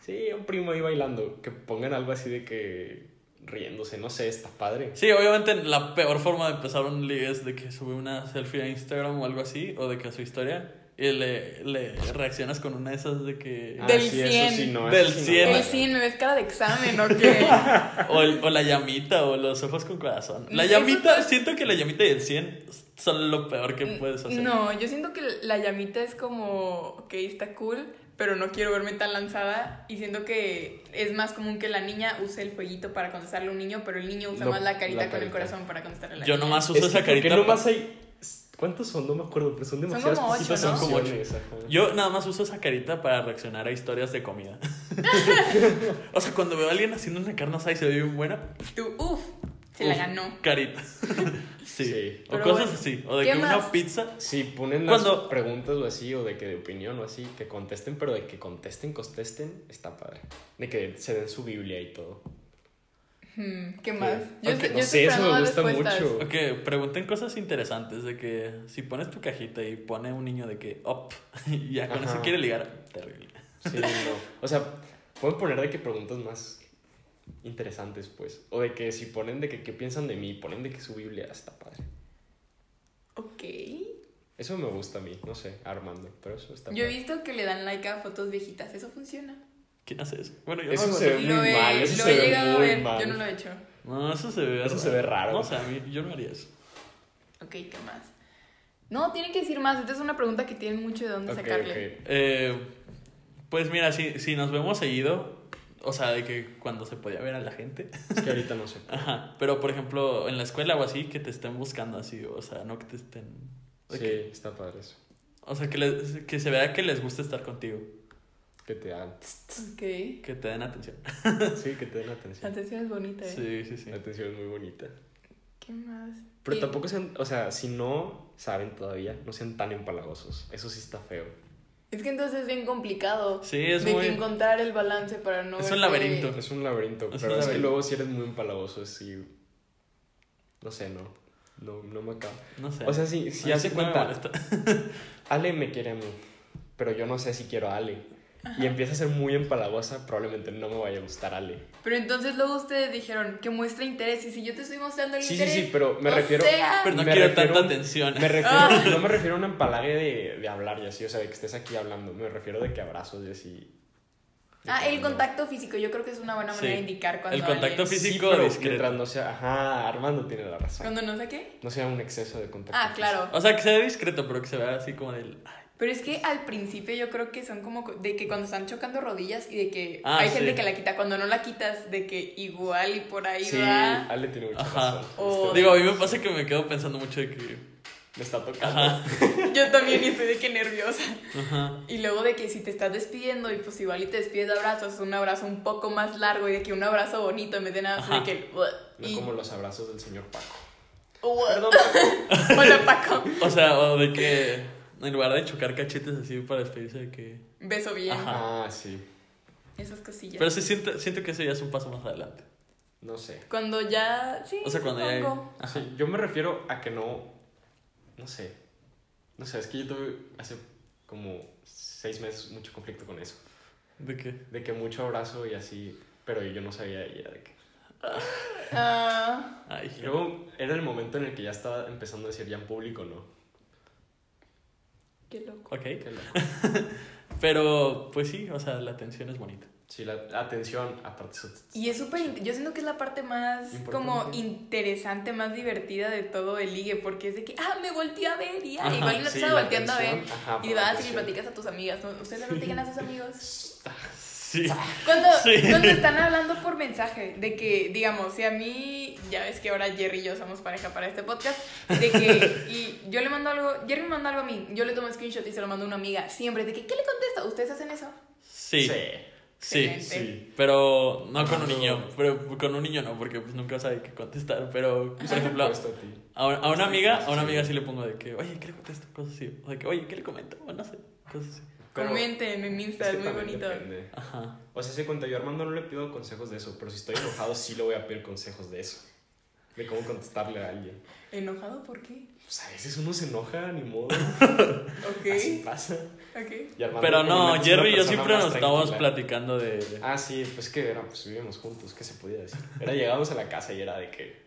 sí, un primo ahí bailando, que pongan algo así de que riéndose, no sé, está padre. Sí, obviamente la peor forma de empezar un ligue es de que sube una selfie a Instagram o algo así, o de que a su historia, y le, le reaccionas con una de esas de que... Ah, Del sí, eso 100. sí, no, Del eso sí no. 100. El sí, me ves cara de examen, ¿o qué? O, el- o la llamita, o los ojos con corazón. La llamita, siento que la llamita y el 100 son lo peor que puedes hacer. No, yo siento que la llamita es como, ok, está cool, pero no quiero verme tan lanzada. Y siento que es más común que la niña use el fueguito para contestarle a un niño, pero el niño usa Lo- más la carita la con el carita. corazón para contestarle a la Yo niña. nomás uso Es esa ¿por qué carita. nomás pa- hay... ¿Cuántos son? No me acuerdo, pero son demasiadas como ocho, ¿no? Son como ocho. Yo nada más uso esa carita para reaccionar a historias de comida. o sea, cuando veo a alguien haciendo una carne asada y se ve bien buena, Tú, uff, se la ganó. Carita. sí. Sí. O Pero cosas bueno, así. O de ¿qué que más? una pizza. Si ponen Cuando- las preguntas o así, o de que de opinión o así, que contesten, pero de que contesten, contesten, está padre. De que se den su Biblia y todo. Hmm, ¿Qué más? Yo, no yo estoy sé, eso me gusta mucho. Ok, pregunten cosas interesantes de que si pones tu cajita y pone un niño de que up y ya con eso Ajá. quiere ligar, terrible. Sí, no. O sea, pueden poner de que preguntas más interesantes, pues. O de que si ponen de que qué piensan de mí, ponen de que su Biblia está padre. Ok. Eso me gusta a mí, no sé, Armando, pero eso está Yo he visto que le dan like a fotos viejitas. ¿Eso funciona? ¿Quién hace eso? Bueno, yo Eso no lo se ve Lo muy he, mal, eso lo se he ve llegado a muy ver. mal. Yo no lo he hecho. No, eso se ve Eso se ve raro. No, o sea, a mí, yo no haría eso. Ok, ¿qué más? No, tiene que decir más. Esta es una pregunta que tienen mucho de dónde sacarle. ok. Eh, pues mira, si, si nos vemos seguido, o sea, de que cuando se podía ver a la gente. Es que ahorita no sé. Ajá. Pero por ejemplo, en la escuela o así, que te estén buscando así, o sea, no que te estén. Sí, que- está padre eso. o sea, que, les- que se vea que les gusta estar contigo, Que te dan. Que te den atención. Sí, que te den atención. Atención es bonita, ¿eh? Sí, sí, sí. La atención es muy bonita. ¿Qué más? Pero Eh, tampoco sean, o sea, si no saben todavía, no sean tan empalagosos. Eso sí está feo. Es que entonces es bien complicado. Sí, es de muy... que encontrar el balance para no. Es un laberinto. Es un laberinto, Es pero un es que luego si eres muy empalagoso, sí. No sé, no. No, no me acaba. No sé. O sea, si, si hace sí no me cuenta. Ale me quiere a mí, pero yo no sé si quiero a Ale. Y empieza a ser muy empalagosa, probablemente no me vaya a gustar Ale. Pero entonces luego ustedes dijeron que muestra interés. Y si yo te estoy mostrando el Sí, sí, interés. sí, pero me refiero. sea- Pero no me quiero refiero- tanta atención. Me refiero, Ah. no me refiero a un empalague de, de hablar y así, o sea, de que estés aquí hablando. Me refiero de que abrazos y así. De Ah, el no- contacto físico. Yo creo que es una buena manera Sí. de indicar cuando. El contacto alguien- físico- Sí, pero discreto. mientras no sea. Ajá, Armando tiene la razón. Cuando no sé qué. No sea un exceso de contacto. Ah, claro. O sea, que sea discreto, pero que se vea así como del... Pero es que al principio yo creo que son como de que cuando están chocando rodillas y de que Ah, hay sí. gente que la quita. Cuando no la quitas, de que igual y por ahí Sí, va. Ale tiene mucha razón. O- Digo, a mí me pasa que me quedo pensando mucho de que... me está tocando. Ajá, Yo también estoy de que nerviosa. ajá. Y luego de que si te estás despidiendo y pues igual y te despides de abrazos, un abrazo un poco más largo y de que un abrazo bonito en vez de nada así de que... No y- como los abrazos del señor Paco. Perdón. Hola Paco. O sea, o de que en lugar de chocar cachetes así para despedirse de que... Beso bien. Ajá. Ah, sí. Esas cosillas. Pero sí siento, siento que eso ya es un paso más adelante. No sé. Cuando ya... Sí, O sea, cuando ya... supongo. Ajá. Sí, yo me refiero a que no. No sé. No sé, es que yo tuve hace como seis meses mucho conflicto con eso. ¿De qué? De que mucho abrazo y así, pero yo no sabía y era de que. Ah, Ay, Y luego era el momento en el que ya estaba empezando a decir ya en público, ¿no? Qué loco. ok. Qué loco. Pero, pues sí, o sea, la atención es bonita. Sí, la atención, aparte. Y es súper... Yo siento que es la parte más Importante. como interesante, más divertida de todo el ligue, porque es de que, ah, me volteé a ver y ah, igual no Sí, estás la volteando a ver. ajá, Y vas y platicas a tus amigas, ¿no? ¿Ustedes le platican a sus amigos? Sí. Cuando, Sí. cuando están hablando por mensaje, de que, digamos, si a mí, ya ves que ahora Jerry y yo somos pareja para este podcast, de que, y yo le mando algo, Jerry me manda algo a mí, yo le tomo screenshot y se lo mando a una amiga, siempre, de que, ¿qué le contesta? ¿Ustedes hacen eso? Sí. Sí. Excelente. sí. Pero no con un niño. Pero con un niño no, porque pues nunca sabe qué contestar. Pero, por ejemplo, a una- a una amiga, a una amiga sí le pongo de que, oye, ¿qué le contesto? Cosas así. O de que, oye, ¿qué le comento? O no sé, cosas así. Pero Comenten en Insta, es muy bonito. depende. Ajá. O sea, se cuenta, yo Armando no le pido consejos de eso, pero si estoy enojado sí le voy a pedir consejos de eso. De cómo contestarle a alguien. ¿Enojado por qué? Pues a veces uno se enoja, ni modo. Ok, Así pasa. ok. Y Armando Pero no, Jerry y yo siempre nos estamos tranquila. platicando de... Ah, sí, pues que era, pues vivíamos juntos, ¿qué se podía decir? Era llegábamos a la casa y era de que.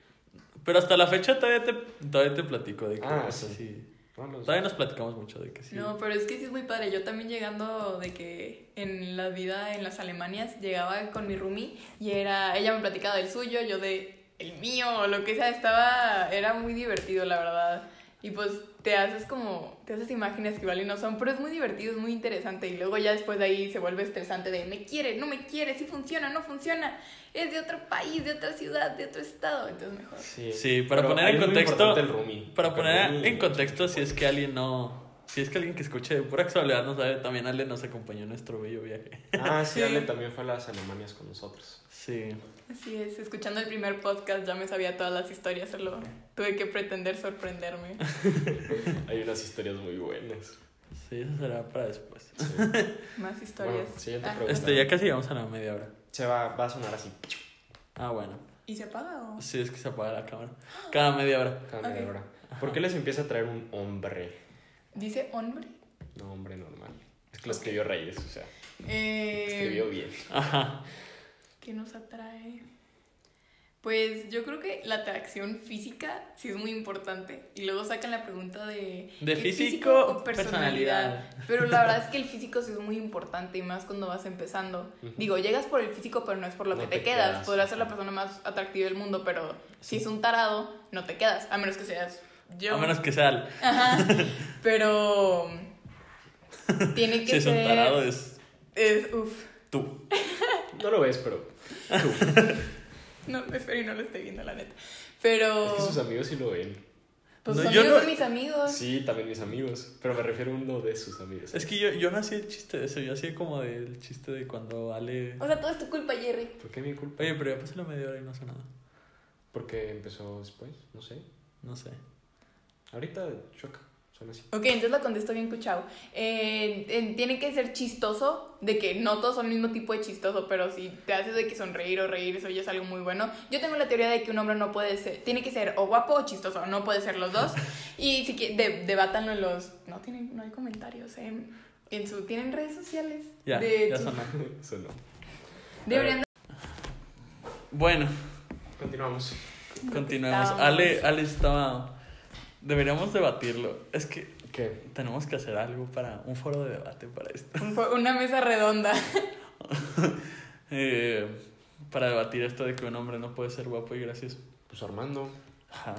Pero hasta la fecha todavía te, todavía te platico de que... Ah, sea, sí. sí. No, Todavía nos platicamos mucho de que sí. No, pero es que sí es muy padre. Yo también llegando de que en la vida en las Alemanias llegaba con mi roomie y era ella me platicaba del suyo, yo de el mío o lo que sea, estaba era muy divertido, la verdad. Y pues te haces como te haces imágenes que igual y no son, pero es muy divertido, es muy interesante y luego ya después de ahí se vuelve estresante de me quiere, no me quiere, si funciona, no funciona. Es de otro país, de otra ciudad, de otro estado, entonces mejor. Sí, Sí, para poner en contexto- importante el roomie, Para porque el poner en contexto, si es que alguien no... Si es que alguien que escuche de pura casualidad no sabe, también Ale nos acompañó en nuestro bello viaje. Ah, sí, Sí. Ale también fue a las Alemanias con nosotros. Sí. Así es, escuchando el primer podcast ya me sabía todas las historias, solo tuve que pretender sorprenderme. Hay unas historias muy buenas. Sí, eso será para después. Sí. Más historias. Bueno, siguiente Ah, pregunta. Este, ya casi llegamos a la media hora. Se va, va a sonar así Ah, bueno. ¿Y se apaga o? Sí, es que se apaga la cámara. Cada media hora. cada media hora. ¿Por qué les empieza a traer un hombre? ¿Dice hombre? No, hombre normal. Es que lo escribió Reyes, o sea, Eh, escribió bien. Ajá. ¿Qué nos atrae? Pues yo creo que la atracción física sí es muy importante. Y luego sacan la pregunta de... ¿De ¿es físico o personalidad? Pero la verdad es que el físico sí es muy importante y más cuando vas empezando. Digo, llegas por el físico, pero no es por lo No que te, te quedas. quedas. Podrás ser la persona más atractiva del mundo, pero si es un tarado, no te quedas. A menos que seas yo. A menos que sea el- Ajá. Pero tiene que Si es ser. un tarado, es Es, uf. tú. No lo ves, pero No, espero y no lo estoy viendo, la neta. Pero. es que sus amigos sí lo ven. Pues No, sus yo amigos no- son mis amigos. Sí, también mis amigos. Pero me refiero a uno de sus amigos. Es que yo, yo no hacía el chiste de eso. Yo hacía como del chiste de cuando Ale. O sea, todo es tu culpa, Jerry. ¿Por qué mi culpa? Oye, pero ya pasé la media hora y no hace nada. Porque empezó después, no sé. No sé. Ahorita choca, suena así. Ok, entonces lo contesto bien cuchao. Eh, eh, tiene que ser chistoso, de que no todos son el mismo tipo de chistoso, pero si te haces de que sonreír o reír, eso ya es algo muy bueno. Yo tengo la teoría de que un hombre no puede ser, tiene que ser o guapo o chistoso, no puede ser los dos. Y si que de, debátanlo en los, no tienen, no hay comentarios, en, en su, tienen redes sociales. Ya, de ya sonó. Eso no. Deberían Bueno, Continuamos. continuemos. Estábamos. Ale, Ale estaba... Deberíamos debatirlo. Es que ¿Qué? tenemos que hacer algo para un foro de debate para esto. una mesa redonda. Eh, para debatir esto de que un hombre no puede ser guapo y gracioso. Pues Armando. Ajá.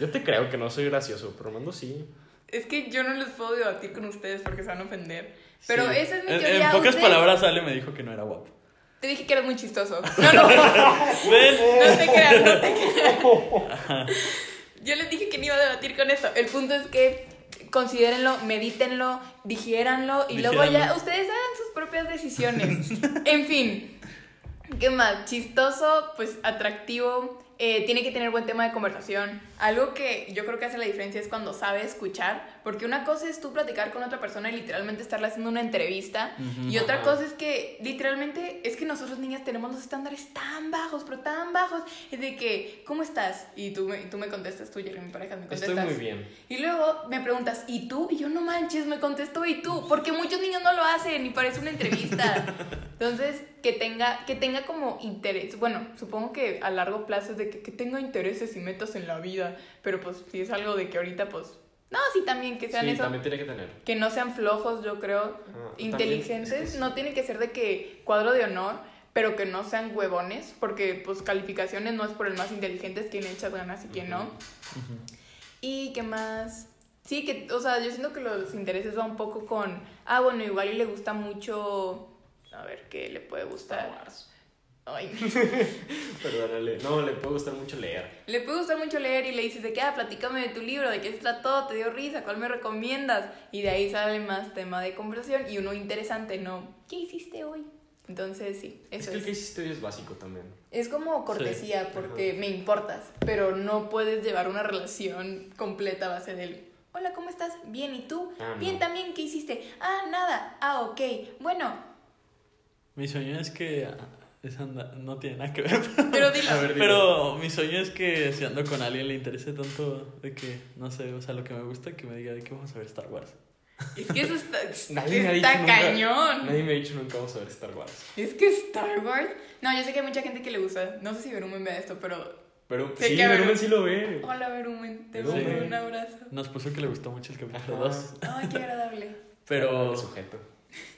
Yo te creo que no soy gracioso, pero Armando sí. Es que yo no les puedo debatir con ustedes porque se van a ofender. Pero Sí. esa es mi En- teoría. En, pocas Ustedes- palabras, Ale me dijo que no era guapo. Te dije que eras muy chistoso. No, no, no ¿Ven? te creas, no te creas. Yo les dije que no iba a debatir con esto. El punto es que considérenlo, medítenlo, digiéranlo y luego ya ustedes hagan sus propias decisiones. En fin, ¿qué más? Chistoso, pues atractivo, eh, tiene que tener buen tema de conversación. Algo que yo creo que hace la diferencia es cuando sabe escuchar, porque una cosa es tú platicar con otra persona y literalmente estarle haciendo una entrevista, Ujú. y otra cosa es que literalmente es que nosotros niñas tenemos los estándares tan bajos, pero tan bajos, es de que, ¿cómo estás? Y tú me, tú me contestas, tú, Jerry, mi pareja, me contestas. Estoy muy bien. Y luego me preguntas, ¿y tú? Y yo, no manches, me contestó, ¿y tú? Porque muchos niños no lo hacen y parece una entrevista. Entonces, que tenga, que tenga como interés. Bueno, supongo que a largo plazo es de que, que tenga intereses y metas en la vida. Pero pues si es algo de que ahorita, pues. No, sí, también que sean Sí, eso. también tiene que tener. Que no sean flojos, yo creo. Ah, inteligentes. es que No tiene que ser de que cuadro de honor, pero que no sean huevones. Porque pues calificaciones no es por el más inteligente, es quien le echas ganas y quien no. ¿Y qué más? Sí, que, o sea, yo siento que los intereses va un poco con, ah, bueno, igual y le gusta mucho, a ver, ¿qué le puede gustar? Ay, Perdónale. No, le puede gustar mucho leer. le puede gustar mucho leer y le dices de qué, ah, platícame de tu libro, de qué se trató, te dio risa, cuál me recomiendas. Y de ahí sale más tema de conversación y uno interesante, ¿no? ¿Qué hiciste hoy? Entonces, sí, Es que es. el que hiciste hoy es básico también. Es como cortesía Sí. porque me importas, pero no puedes llevar una relación completa a base del Hola, ¿cómo estás? Bien, ¿y tú? Ah, no. Bien, también, ¿qué hiciste? Ah, nada. Ah, ok. Bueno, Mi sueño es que. Esa anda- no tiene nada que ver. pero dilo. A ver, dilo. Pero mi sueño es que si ando con alguien le interese tanto de que, no sé, o sea, lo que me gusta, que me diga de que vamos a ver Star Wars. Es que eso está, Nadie me ha dicho está nunca- cañón. Nadie me ha dicho nunca vamos a ver Star Wars. Es que Star Wars. No, yo sé que hay mucha gente que le gusta. No sé si Verumen vea esto, pero. Pero Sé sí, que Verumen sí lo ve. Hola, Verumen. Te mando un abrazo. Nos puso que le gustó mucho el capítulo Ajá. 2. Ay, qué agradable. Pero. El sujeto.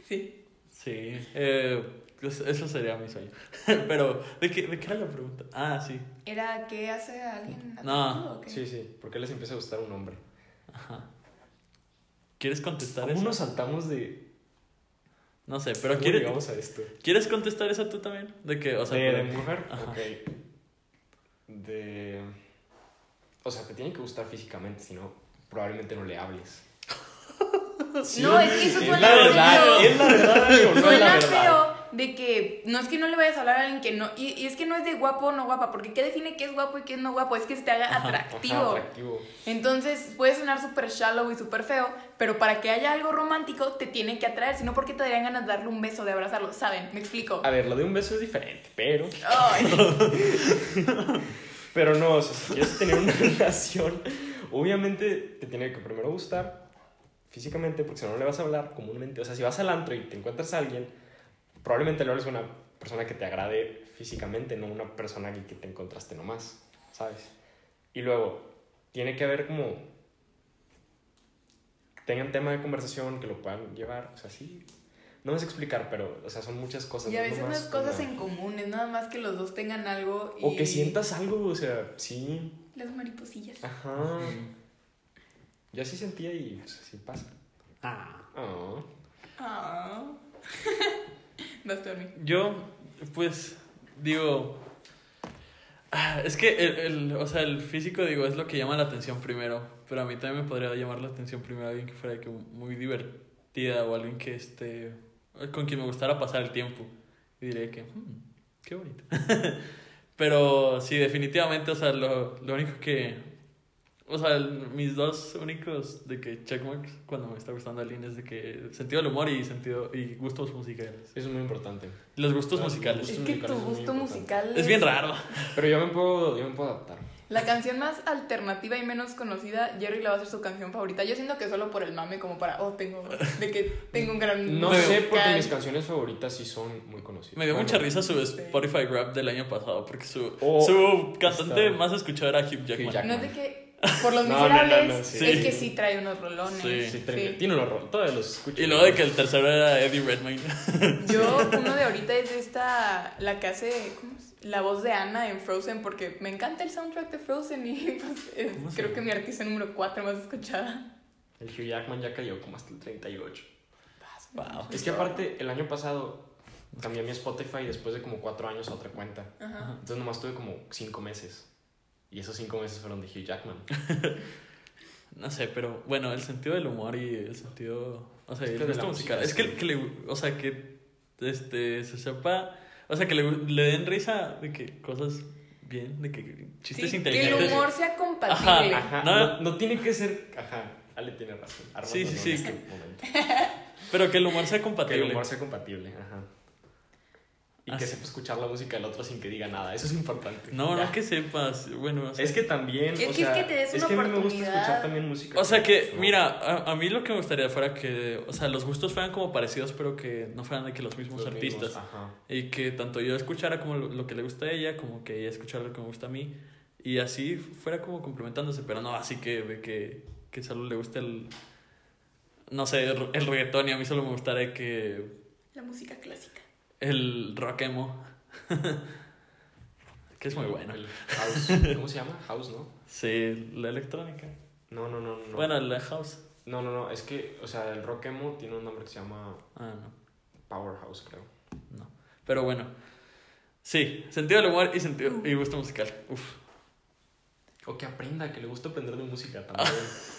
Sí. Sí, eh, eso sería mi sueño. Pero, ¿de qué, ¿de qué era la pregunta? Ah, sí. ¿Era qué hace alguien No. o qué? Sí, sí. ¿Por qué les empieza a gustar un hombre? Ajá. ¿Quieres contestar ¿Cómo eso? nos saltamos de. No sé, pero ¿Cómo ¿quieres, llegamos a esto? ¿quieres contestar eso tú también? De que, o sea, de, mujer. Ajá. Ok. De. O sea, te tiene que gustar físicamente, si no, probablemente no le hables. Sí, No, es que eso es suena la verdad, es la verdad, amigo, no es la verdad. feo de que no es que no le vayas a hablar a alguien que no. Y, y es que no es de guapo o no guapa, porque ¿qué define qué es guapo y qué es no guapo? Es que se te haga atractivo. Ajá, atractivo. Entonces puede sonar súper shallow y súper feo, pero para que haya algo romántico te tiene que atraer, sino porque te darían ganas de darle un beso, de abrazarlo, ¿saben? ¿Me explico? A ver, lo de un beso es diferente, pero. Ay, Pero no, o sea, si quieres tener una relación, obviamente te tiene que primero gustar físicamente, porque si no, no le vas a hablar comúnmente. O sea, si vas al antro y te encuentras a alguien, probablemente le hables a una persona que te agrade físicamente, no una persona que que te encontraste nomás, ¿sabes? Y luego, tiene que haber como. que tengan tema de conversación, que lo puedan llevar, o sea, sí. No me sé explicar, pero, o sea, son muchas cosas. y a no veces no es cosas una- en común, es nada más que los dos tengan algo y... O que sientas algo, o sea, sí. Las mariposillas. Ajá. Yo así sentía y pues, así pasa. Ah. Ah. Ah. Vas tú, Armin. Yo, pues, digo. ah, Es que el, el- o sea, el físico, digo, es lo que llama la atención primero. Pero a mí también me podría llamar la atención primero alguien que fuera que muy divertida o alguien que este. con quien me gustara pasar el tiempo. Y diría que, "Hmm, qué bonito. Pero sí, definitivamente, o sea, lo, lo único que... O sea, el- mis dos únicos de que checkmarks cuando me está gustando alguien es de que sentido del humor y sentido y gustos musicales. Eso es muy importante. Los gustos Los musicales. Es gustos que musicales tu es gusto musical Es bien raro. Pero yo me puedo, yo me puedo adaptar. La canción más alternativa y menos conocida, Jerry la va a ser su canción favorita. Yo siento que solo por el mame, como para, oh, tengo, de que tengo un gran. No sé porque mis canciones favoritas sí son muy conocidas. Me dio Bueno, mucha risa su Spotify Rap del año pasado porque su, Oh, su cantante está- más escuchado era Hugh Jackman. Hugh Jackman. No es de que por los No, miserables, no, no, sí. es que sí trae unos rolones. Sí. Sí, tiene- tiene un horror. Todos los escucho. Y luego de que el tercero era Eddie Redmayne. Yo, uno de ahorita es esta, la que hace, ¿cómo es? La voz de Anna en Frozen, porque me encanta el soundtrack de Frozen y pues, es- ¿Cómo se creo llama? que mi artista número 4 más escuchada. El Hugh Jackman ya cayó como hasta el 38. Wow. Es que aparte, el año pasado cambié mi Spotify después de como cuatro años a otra cuenta. Ajá. Entonces nomás tuve como cinco meses. Y esos cinco meses fueron de Hugh Jackman. No sé, pero bueno, el sentido del humor y el sentido. O sea, Es el que de la música Es que, sí. que le. O sea, que. Este. Se sepa. O sea, que le, le den risa de que cosas bien, de que chistes Sí, que inteligentes. el humor sea compatible. Ajá, Ajá. No. No, no tiene que ser. Ajá. Ale tiene razón. Armando Sí, sí, no sí, este que-. Pero que el humor sea Que compatible. el humor sea compatible. Ajá. Y Ah, que sí. sepa escuchar la música del otro sin que diga nada. Eso es importante. No, Ya. no que sepas. Bueno, o sea, Es que también. Es o que es sea, que te des es una que a mí me gusta oportunidad. escuchar también música. O sea que, ¿no? mira, a, a mí lo que me gustaría fuera que, o sea, los gustos fueran como parecidos, pero que no fueran de que los mismos Los artistas. mismos, Ajá. Y que tanto yo escuchara como lo, lo que le gusta a ella, como que ella escuchara lo que me gusta a mí. Y así fuera como complementándose, pero no así que de que, que solo le guste el, no sé, el, el reggaetón y a mí solo me gustaría que La música clásica. El rock emo, que es muy bueno. El house. ¿Cómo se llama? House, ¿no? Sí, la electrónica. No, no, no. no. Bueno, la house. No, no, no. Es que, o sea, el rock emo tiene un nombre que se llama Ah, no. Powerhouse, creo. No. Pero bueno. Sí, sentido del humor y sentido y gusto musical. Uf. O que aprenda, que le gusta aprender de música también.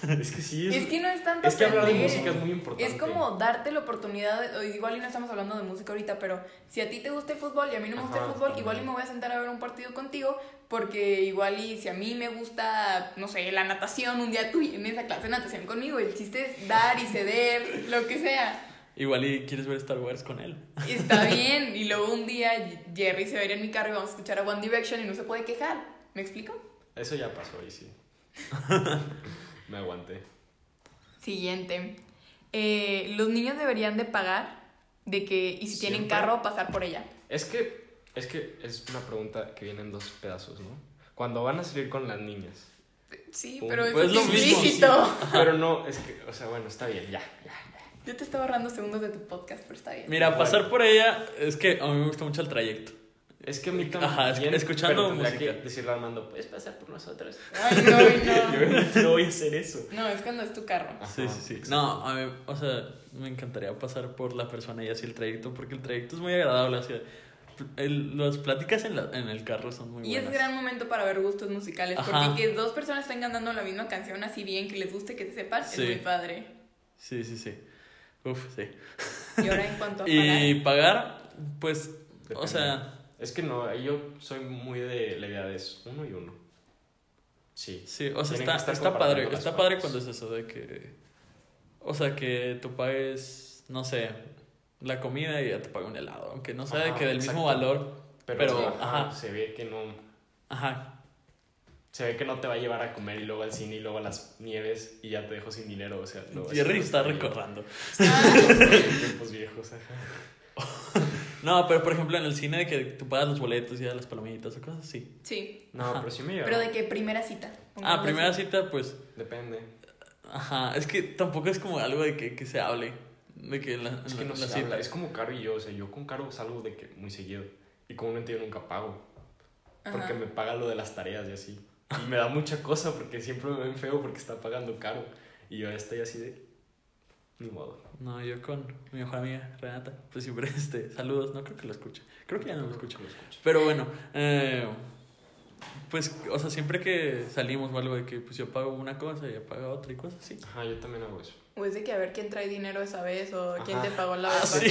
es que sí, es, Es que no es tanto es que hablar de aprender. música es muy importante. Es como darte la oportunidad, de- o igual y no estamos hablando de música ahorita, pero si a ti te gusta el fútbol y a mí no me gusta Ajá, el fútbol, también. igual y me voy a sentar a ver un partido contigo, porque igual y si a mí me gusta, no sé, la natación, un día tú en esa clase de natación conmigo, el chiste es dar y ceder, lo que sea. Igual y quieres ver Star Wars con él. Está bien, y luego un día Jerry se va a ir en mi carro y vamos a escuchar a One Direction y no se puede quejar. ¿Me explico? Eso ya pasó ahí, sí. Me aguanté. Siguiente. Eh, los niños deberían de pagar de que, y si tienen Siempre. carro, pasar por ella. Es que, es que es una pregunta que viene en dos pedazos, ¿no? Cuando van a salir con las niñas. Sí, Pum. pero eso Pues es lo mismo, implícito. Pero no, es que, o sea, bueno, está bien, ya, ya. Yo te estaba ahorrando segundos de tu podcast, pero está bien. Mira, Bueno. pasar por ella es que a mí me gusta mucho el trayecto. Es que a mí también. Ajá, es- escuchando pero música. que decirle a Armando, ¿puedes pasar por nosotros? Ay, no, no. Yo no voy a hacer eso. No, es cuando es tu carro. Ajá, Sí, sí, sí. exacto. No, a mí, o sea, me encantaría pasar por la persona y así el trayecto, porque el trayecto es muy agradable. O sea, el- las pláticas en, la- en el carro son muy Y es buenas. gran momento para ver gustos musicales, Ajá. porque que dos personas estén cantando la misma canción así bien, que les guste, que se sepan, Sí. es muy padre. Sí, sí, sí. Uf, sí. Y ahora en cuanto a Y pagar, pagar, pues, o Depende. sea, Es que no, yo soy muy de la idea de es uno y uno. Sí. sí, o sea, Tienen está, está padre, está padre cuando es eso de que, o sea, que tú pagues, no sé, la comida y ya te paga un helado, aunque no sea de Ajá, que del mismo valor, Pero, Pero, ajá, ajá. se ve que no. ajá, Se ve que no te va a llevar a comer y luego al cine y luego a las nieves y ya te dejo sin dinero. O sea, no, Jerry está bien. recordando. Tiempos viejos, ajá. No, pero por ejemplo en el cine de que tú pagas los boletos y las palomitas o cosas así. sí. No, Ajá. pero sí me lleva. Pero de que primera cita. Ah, primera cita, pues, Depende. ajá, es que tampoco es como algo de que, que se hable, de que en la, en Es que la- no la se cita. habla. Es como Caro y yo. O sea, yo con Caro salgo de que muy seguido. Y comúnmente yo nunca pago. Porque me paga lo de las tareas y así. Y me da mucha cosa porque siempre me ven feo porque está pagando caro. Y yo estoy así de. Ni modo. No, yo con mi mejor amiga, Renata, pues siempre, este, saludos, no creo que lo escuche, creo que ya no lo escucha. Lo. Pero bueno, eh, pues, o sea, siempre que salimos o algo de que pues yo pago una cosa y ella paga otra y cosas así. Ajá, yo también hago eso. O es de que a ver quién trae dinero esa vez o quién Ajá. te pagó la Ah, vez sí.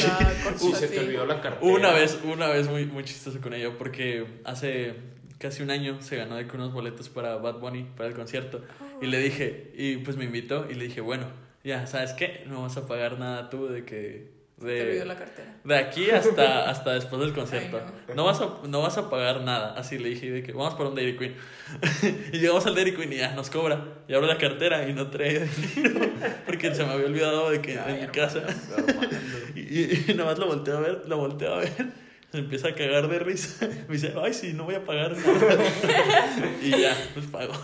Si se así. te olvidó la cartera. Una vez, una vez muy, muy chistoso con ella porque hace casi un año se ganó de que unos boletos para Bad Bunny, para el concierto. Y le dije, y pues me invitó y le dije, bueno, ya, ¿sabes qué? No vas a pagar nada tú de que... De, la cartera. de aquí hasta, hasta después del concierto. Ay, no. vas a, no vas a pagar nada. Así le dije, de que vamos por un Dairy Queen. y llegamos al Dairy Queen y ya nos cobra. Y abro la cartera y no trae dinero. Porque se me había olvidado de que Ay, en mi hermano. casa. Y, y, y nada más lo volteo a ver, lo volteo a ver. Se empieza a cagar de risa. Me dice, ay, sí, no voy a pagar nada. y ya, pues pago.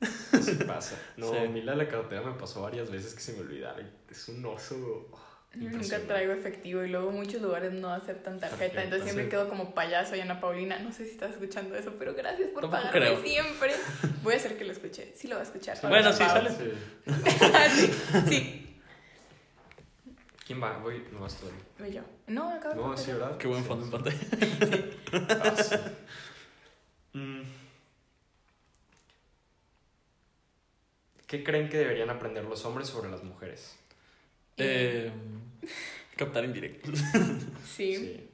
Sí pasa. No, Sí. a mí la de la cartera me pasó varias veces que se me olvidara. y Es un oso. oh, Yo nunca traigo efectivo y luego muchos lugares no aceptan tarjeta, Tarjeta, entonces siempre sí. quedo como payaso y Ana Paulina, no sé si estás escuchando eso, pero gracias por pagarme creo. siempre. Voy a hacer que lo escuche, sí lo va a escuchar. Bueno, sí, sale. Sí. ¿Quién va? Voy, no vas tú. Voy yo. No, acabo de No, sí, ¿verdad? Qué buen Sí. fondo en pantalla. Ah, sí. Mm. ¿Qué creen que deberían aprender los hombres sobre las mujeres? Eh, captar indirectos. sí. Sí.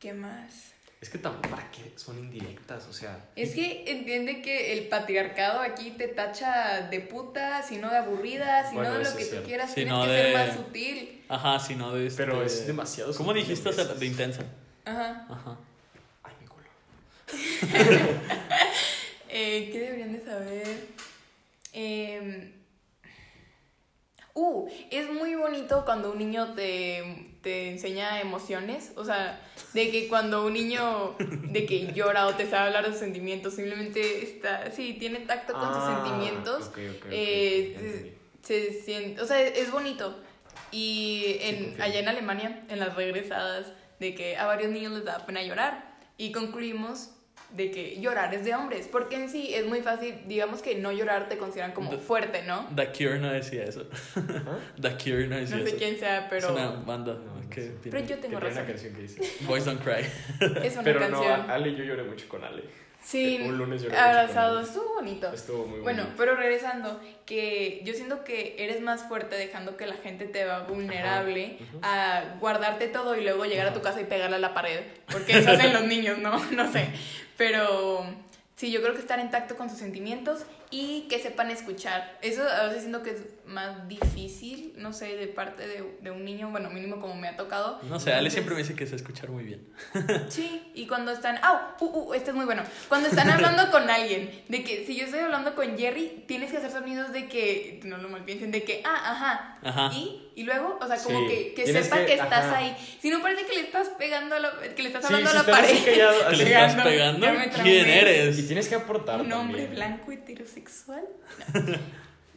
¿qué más? Es que tampoco, ¿para qué son indirectas? O sea, Es que entiende que el patriarcado aquí te tacha de puta, sino de aburrida, sino Bueno, de lo que tú quieras, Sí, tienes no que de- ser más sutil. Ajá, si no de este... pero es demasiado. ¿Cómo sutil dijiste? de intensa. Ajá. Ajá. Ay, mi culo. Eh, ¿Qué deberían de saber? Eh, uh, es muy bonito cuando un niño te, te enseña emociones. O sea, de que cuando un niño de que llora o te sabe hablar de sus sentimientos, simplemente está, sí, tiene tacto con sus Ah, sentimientos. eh, se siente, o sea, es bonito. Y en, allá en Alemania, en las regresadas, de que a varios niños les da pena llorar. Y concluimos de que llorar es de hombres, porque en sí es muy fácil, digamos que no llorar te consideran como fuerte, ¿no? The Cure no decía eso. ¿Ah? The Cure no No decía sé eso. quién sea, pero Es una banda No, no que sé. tiene... pero yo tengo Tenía una razón. canción que dice. Boys Don't Cry. Es una Pero canción. no, Ale, yo lloré mucho con Ale. sí, un lunes lloré abrazados, estuvo bonito. Estuvo muy Bueno, bonito. pero regresando, que yo siento que eres más fuerte dejando que la gente te va vulnerable a guardarte todo y luego llegar a tu casa y pegarle a la pared, porque eso hacen los niños, ¿no? No sé. Pero sí, yo creo que estar en tacto con sus sentimientos y que sepan escuchar. Eso a veces siento que más difícil, no sé, de parte de, de un niño, bueno, mínimo como me ha tocado. No sé, Ale siempre me dice que sé escuchar muy bien. Sí, y cuando están, ¡ah! Uh, uh, este es muy bueno. Cuando están hablando con alguien, de que si yo estoy hablando con Jerry, tienes que hacer sonidos de que, no lo malpiensen, de que, ah, ajá. Ajá. Y, y luego, o sea, como Sí, que, que sepa que, que- estás ajá. ahí. Si no parece que le estás pegando a la, que le estás Sí, hablando si a la así pared. callado, ¿Que le estás pegando? ¿Quién eres? Y tienes que aportar Un hombre también. blanco heterosexual. No.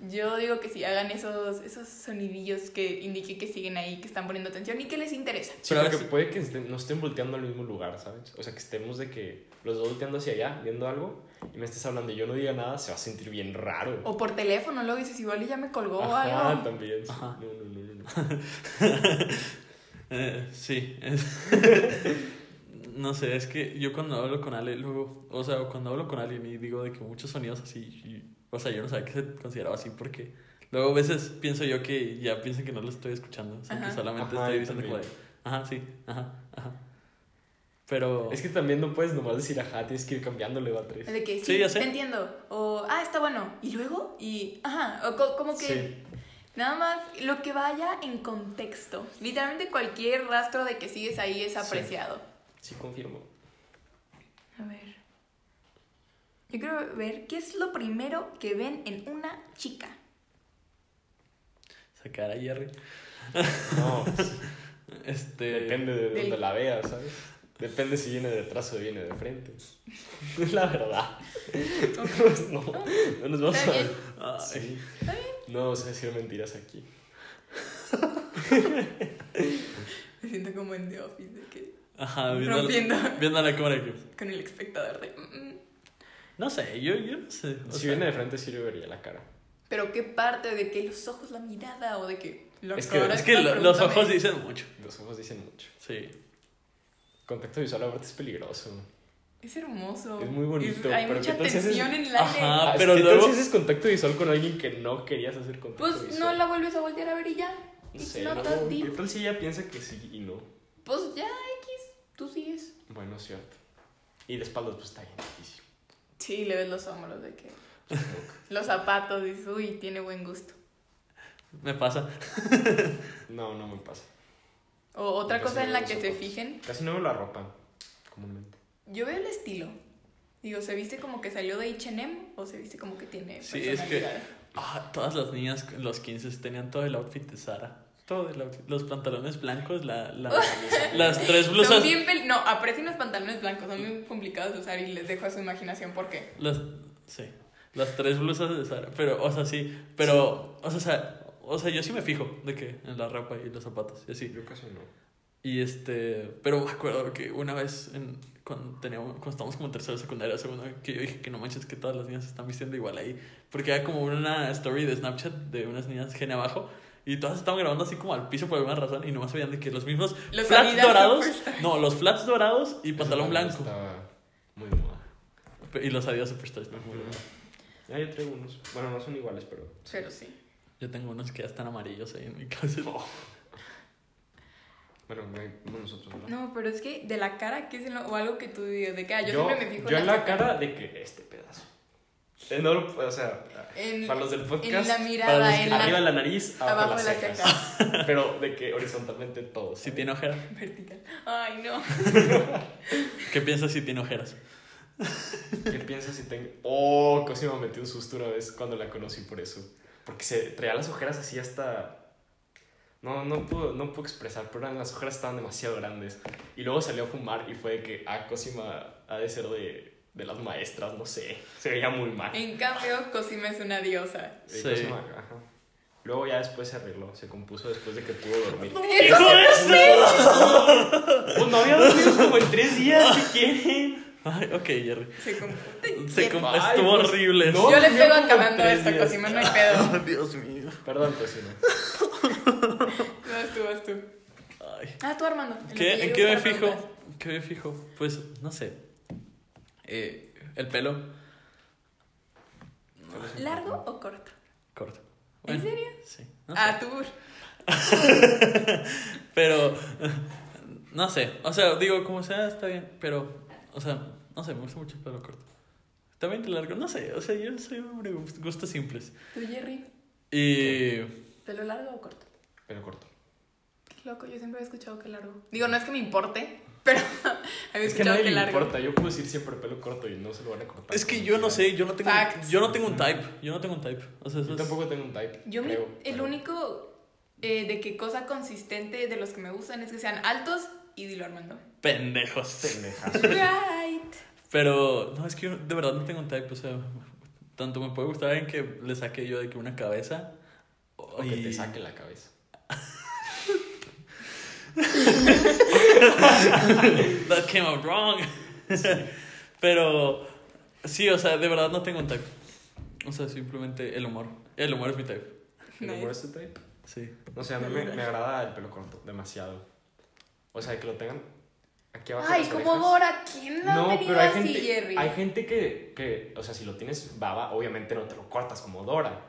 Yo digo que sí, hagan esos, esos sonidillos que indiquen que siguen ahí, que están poniendo atención y que les interesa. Sí, Pero veces- puede que estén- no estén volteando al mismo lugar, ¿sabes? O sea, que estemos de que los dos volteando hacia allá, viendo algo, y me estés hablando y yo no diga nada, se va a sentir bien raro. O por teléfono, luego dices, igual y ya me colgó o Ajá, algo. también. sí. Ajá. No, no, no, no, no. Eh, sí. no sé, es que yo cuando hablo con Ale, luego, o sea, cuando hablo con alguien y digo de que muchos sonidos así, y- o sea, yo no sabía que se consideraba así porque luego a veces pienso yo que ya piensan que no lo estoy escuchando, o sea, que Ajá. solamente Ajá, estoy diciendo como de, ajá, sí, ajá, ajá. Pero... Es que también no puedes nomás decir ajá, tienes que ir cambiándole a tres. De que sí, Sí, ya sé. te entiendo. O, ah, está bueno. Y luego, y, ajá, o co- como que Sí. nada más lo que vaya en contexto. Literalmente cualquier rastro de que sigues ahí es Sí. apreciado. Sí, confirmo. A ver. Yo quiero ver qué es lo primero que ven en una chica. Sacar a Jerry. No, Este... depende de Del- dónde la veas, ¿sabes? Depende si viene de atrás o viene de frente. Es la verdad. Pues no, no nos vamos Está a... bien. Sí. No vamos a decir mentiras aquí. Me siento como en The Office, de que Ajá, viendo, rompiendo viendo la cámara que... con el espectador de... No sé, yo, yo no sé. o Si sea, viene de frente sí le vería la cara. Pero qué parte, de que los ojos, la mirada, o de que... la Es que- Es que lo- los ojos dicen mucho. Los ojos dicen mucho. Sí. Contacto visual aparte es peligroso. Es hermoso. Es muy bonito, hay pero mucha ¿qué tal si haces- tensión en el aire. Ajá. Ah, pero luego- luego... haces contacto visual con alguien que no querías hacer contacto Pues visual. no la vuelves a voltear a ver y ya. No It's sé, not no, that ¿Qué deep. tal si ella piensa que sí y no? Pues ya, X, tú sigues. Bueno, es cierto. Y de espaldas, pues está bien difícil. Sí, le ves los hombros de que. Los zapatos, dices, uy, tiene buen gusto. Me pasa. No, no me pasa. O otra Casi cosa en la que se fijen, Casi no veo la ropa, comúnmente. yo veo el estilo. Digo, ¿se viste como que salió de HM o se viste como que tiene Sí, es que- personalidad? Ah, todas las niñas los 15 tenían todo el outfit de Sara. Todo el outfit. Los pantalones blancos, la, la- las tres Son blusas. bien pel- No, aprecien los pantalones blancos, son muy complicados de usar y les dejo a su imaginación por qué. Las, sí, las tres blusas de Sara. Pero, o sea, sí. Pero, o sea, o sea, o sea, yo sí me fijo de que en la ropa y los zapatos y así. Yo casi no. Y este, pero me acuerdo que una vez en, cuando, teníamos, cuando estábamos como en tercera secundaria, segunda, que yo dije que no manches que todas las niñas se están vistiendo igual ahí. Porque era como una story de Snapchat de unas niñas gene abajo. Y todas estaban grabando así como al piso por alguna razón. Y nomás se veían de que los mismos Los flats Adidas dorados. No, los flats dorados y pantalón blanco. Estaba muy moda. Y los Adidas Superstars. ¿no? Muy. Ah, yo traigo unos. Bueno, no son iguales, pero. Pero sí. Yo tengo unos que ya están amarillos ahí en mi casa. Bueno, me- no nosotros, ¿verdad? No, pero es que de la cara, ¿qué es lo- o algo que tú digas? De que ah, yo, yo, siempre me fijo yo en la cara de que este pedazo. Eh, No, o sea, En, para los del en podcast. la para los mirada, en la, arriba de la nariz, abajo, abajo de de las la cejas. ceja. Pero de que horizontalmente todo. Si tiene ojeras. vertical. Ay, no. ¿Qué piensas si tiene ojeras? ¿Qué piensas si tengo.? Oh, casi me metí un susto una vez cuando la conocí por eso. Porque se traía las ojeras así hasta. No, no puedo, no puedo expresar, pero eran- las ojeras estaban demasiado grandes. Y luego salió a fumar y fue de que, ah, Cosima ha de ser de, de las maestras, no sé. Se veía muy mal. En cambio, Cosima es una diosa. Sí. Cosima, ajá. Luego ya después se arregló, se compuso después de que pudo dormir. ¡Eso Pues no había dormido como en tres días, si quieren. Ay, ok, Jerry. Se compute. Se Ay, estuvo pues, horrible. no. Yo le pego acabando esto. Cosima, no hay pedo. Dios mío. Perdón, Cosima. Tú, vas tú. Ay. Ah, tú, Armando. en ¿Qué, ¿En qué me fijo? ¿Qué me fijo? Pues, no sé. Eh, el pelo ¿Largo o corto? corto. ¿En serio? Sí. no Ah, tú. Pero, no sé. O sea, digo, como sea, está bien. Pero, o sea, no sé, me gusta mucho el pelo corto. También el largo, no sé. O sea, yo soy un hombre de gust- gustos simples. ¿Tú, Jerry? Y. ¿Pelo largo o corto? Pero corto. Qué loco, yo siempre he escuchado que largo. Digo, no es que me importe, pero había Es que a nadie que le largo. importa. Yo puedo decir siempre pelo corto y no se lo van a cortar. Es que yo no sé, yo no tengo, Facts. yo no tengo un type. Yo no tengo un type. O sea, eso Yo es- tampoco tengo un type. Yo, mi- creo, el pero- único eh, de que cosa consistente de los que me gustan es que sean altos y dilo, Armando. pendejos. Pendejazo. Right. Pero, no, es que yo de verdad no tengo un type. O sea, tanto me puede gustar en que le saque yo de que una cabeza. O que y- te saque la cabeza. That came out wrong. Pero, sí, o sea, de verdad no tengo un type. O sea, simplemente el humor. El humor es mi type. ¿El humor es tu type? Sí. No sé, a mí me, me agrada el pelo corto, demasiado. O sea, que lo tengan aquí abajo. de Ay, las como orejas. Dora, ¿quién no, ha No, tenido pero hay así, gente, Jerry? hay gente que, que, o sea, si lo tienes baba, obviamente no te lo cortas como Dora.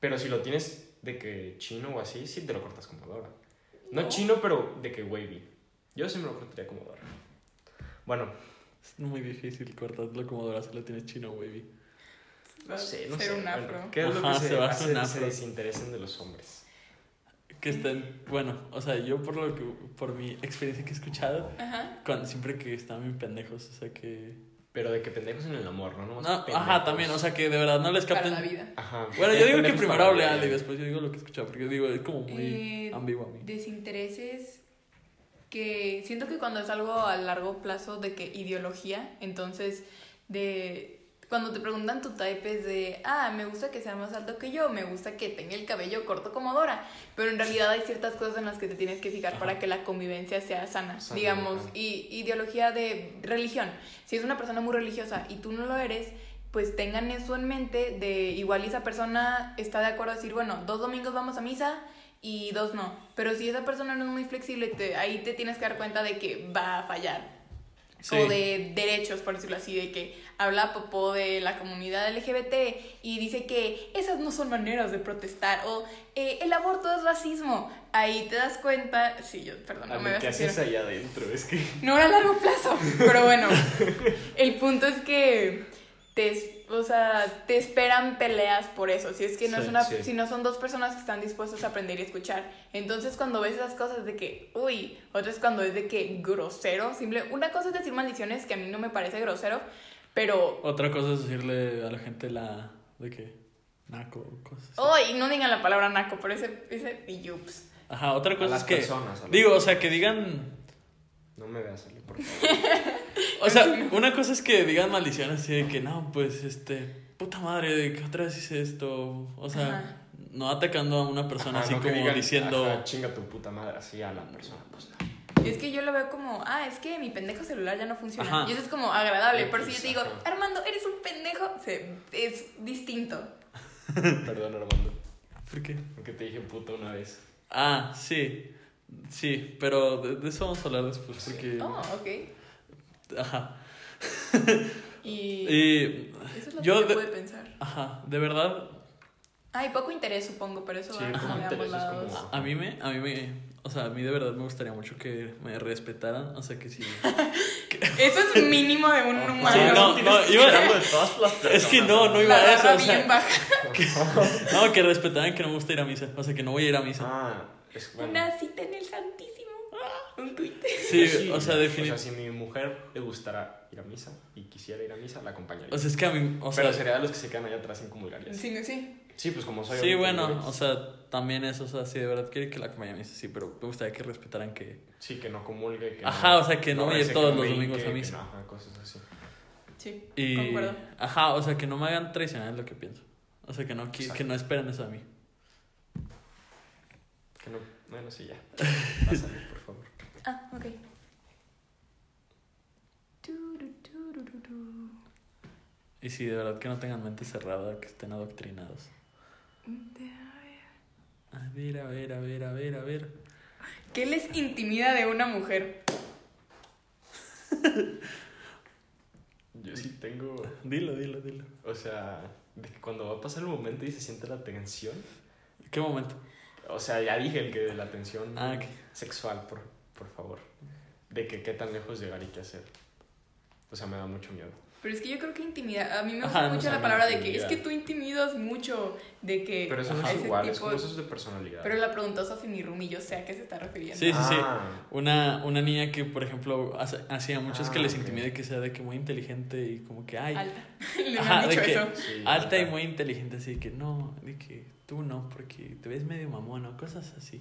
Pero si lo tienes de que chino o así, sí te lo cortas como Dora. No, No. chino, pero de que wavy. Yo sí me lo cortaría como Dora. Bueno, Es muy difícil cortarlo como Dora si lo tienes chino, wavy. no sé, no Ser sé. un bueno, afro. ¿Qué es lo Ajá, que se se va hace un que se afro. desinteresen de los hombres? Que estén, bueno, o sea, yo por lo que, por mi experiencia que he escuchado, Ajá. cuando, siempre que están bien pendejos, o sea que... Pero de que pendejos en el amor, ¿no? Nomás No, pendejos. ajá, también, o sea que de verdad no les Para capten... la vida. Ajá. Bueno, yo digo que primero para Ale y después yo digo lo que he escuchado, porque yo digo, es como muy Eh, ambiguo a mí. Desintereses que siento que cuando es algo a largo plazo de que ideología, entonces de cuando te preguntan tu type es de, ah, me gusta que sea más alto que yo, me gusta que tenga el cabello corto como Dora, pero en realidad hay ciertas cosas en las que te tienes que fijar Ajá. para que la convivencia sea sana, Sana, digamos, ajá. y ideología de religión. Si es una persona muy religiosa y tú no lo eres, pues tengan eso en mente de igual y esa persona está de acuerdo a decir, bueno, dos domingos vamos a misa y dos no. Pero si esa persona no es muy flexible, te- ahí te tienes que dar cuenta de que va a fallar. Sí. o de derechos, por decirlo así, de que habla popó de la comunidad LGBT y dice que esas no son maneras de protestar o eh, el aborto es racismo. Ahí te das cuenta, sí, yo, perdón, no me Ale, voy ¿Qué a haces allá adentro? Es que. No era a largo plazo, pero bueno, el punto es que te, o sea, te esperan peleas por eso. Si es que no Sí, es una, sí. si no son dos personas que están dispuestas a aprender y escuchar. Entonces cuando ves esas cosas de que, uy, otra es cuando es de que grosero, simple. Una cosa es decir maldiciones que a mí no me parece grosero, pero Otra cosa es decirle a la gente la. de que. naco, cosas uy, no digan la palabra naco, pero ese ese y yups. Ajá, otra A cosa las es que. personas. a las Digo, o sea, que digan. No me veas salir, por favor. O sea, una cosa es que digan maldiciones así de que no, pues este. puta madre, de que otra vez hice esto. O sea, Ajá. no atacando a una persona Ajá, así no como digan, diciendo. "Ajá, chinga tu puta madre así a la persona. Pues no. Es que yo lo veo como, ah, es que mi pendejo celular ya no funciona. Ajá. Y eso es como agradable. Pero si yo te digo. Armando, eres un pendejo, se, es distinto. Perdón, Armando. ¿Por qué? Porque te dije puta una vez. Ah, sí. Sí, pero de, de eso vamos a hablar después porque. Oh, ok. Ajá. Y, Y. eso es lo yo que de- yo puedo pensar. Ajá, de verdad, Hay poco interés, supongo, pero eso Sí, va como de ambos interés, es lados. como- a mí me. A mí me. O sea, a mí de verdad me gustaría mucho que me respetaran. O sea, que sí. Eso es mínimo de un humano. Sí, no, no, iba Esperando de todas las Es que no, no iba a eso. O sea, no, que respetaran que no me gusta ir a misa. O sea, que no voy a ir a misa. Ah, es bueno. Una cita en el Santísimo. Un tuit. Sí, o sea, O definitivamente. sea, si mi mujer le gustara ir a misa y quisiera ir a misa, la acompañaría. O sea, es que a mí. O sea, Pero sería de los que se quedan allá atrás sin comulgar. Sí, sí. Sí, pues como soy Sí, bueno, o sea, también eso, o sea, si de verdad quiere que la acompañe a misa, sí, pero me gustaría que respetaran que... Sí, que no comulgue. Que Ajá, no, o sea, que no vaya rece, todos que no los domingos a que misa. no, ajá, cosas así. Sí. Y... Concuerdo. Ajá, o sea, que no me hagan traicionar es lo que pienso. O sea, que no, Exacto. que no esperen eso a mí. Que no. Bueno, sí, ya. Ah, ok. Y sí, de verdad que no tengan mente cerrada, que estén adoctrinados. A ver, a ver, a ver, a ver, a ver. ¿Qué les intimida de una mujer? Yo sí tengo. Dilo, dilo, dilo. O sea, de que cuando va a pasar el momento y se siente la tensión. ¿Qué momento? O sea, ya dije el que de la tensión Ah, sexual, por, por favor. De que qué tan lejos llegar y qué hacer. O sea, me da mucho miedo. Pero es que yo creo que intimida. A mí me gusta mucho la palabra de que es que tú intimidas mucho. De que. Pero eso no es igual, es tipo- como eso es de personalidad. Pero la preguntó Sofi mi room y yo sé a qué se está refiriendo. Sí, sí, sí. Ah, Una, una niña que, por ejemplo, hace- hacía muchos que Ah, les ok. intimide que sea de que muy inteligente y como que, ay, Alta. Le Ajá, han de dicho que- eso. sí, alta y muy inteligente, así que no, de que tú no, porque te ves medio mamón o cosas así.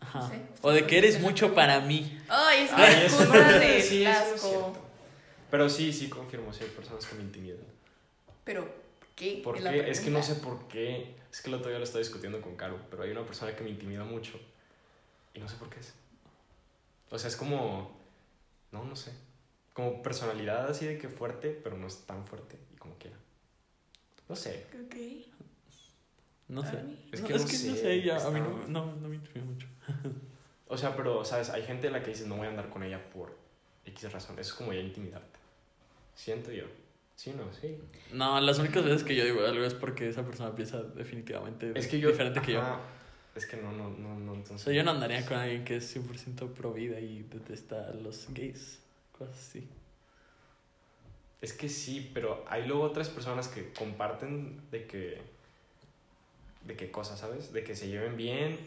Ajá. No sé, o de que eres mucho para mí. Ay, es Ay, una eso- excusa de sí, es asco. Pero sí, sí confirmo, sí hay personas que me intimidan. Pero, ¿qué? ¿Por qué? Es que no sé por qué. Es que el otro día lo estaba discutiendo con Caro, pero hay una persona que me intimida mucho. Y no sé por qué es. O sea, es como. No, no sé. Como personalidad así de que fuerte, pero no es tan fuerte y como quiera. No sé. Ok. No sé. Es No, que es no que no sé, sé, ya, a mí está- no, no, no me intimida mucho. O sea, pero, ¿sabes? Hay gente a la que dices no voy a andar con ella por X razón. Eso es como ya intimidarte. Siento yo. Sí, no, sí. No, las únicas veces que yo digo algo es porque esa persona piensa definitivamente Es que yo. diferente que yo. ajá, Es que no, no, no, no. Entonces. O sea, yo no andaría con alguien que es 100% pro vida y detesta a los gays. Cosas así. Es que sí, pero hay luego otras personas que comparten de que. De qué cosas, ¿sabes? De que se lleven bien.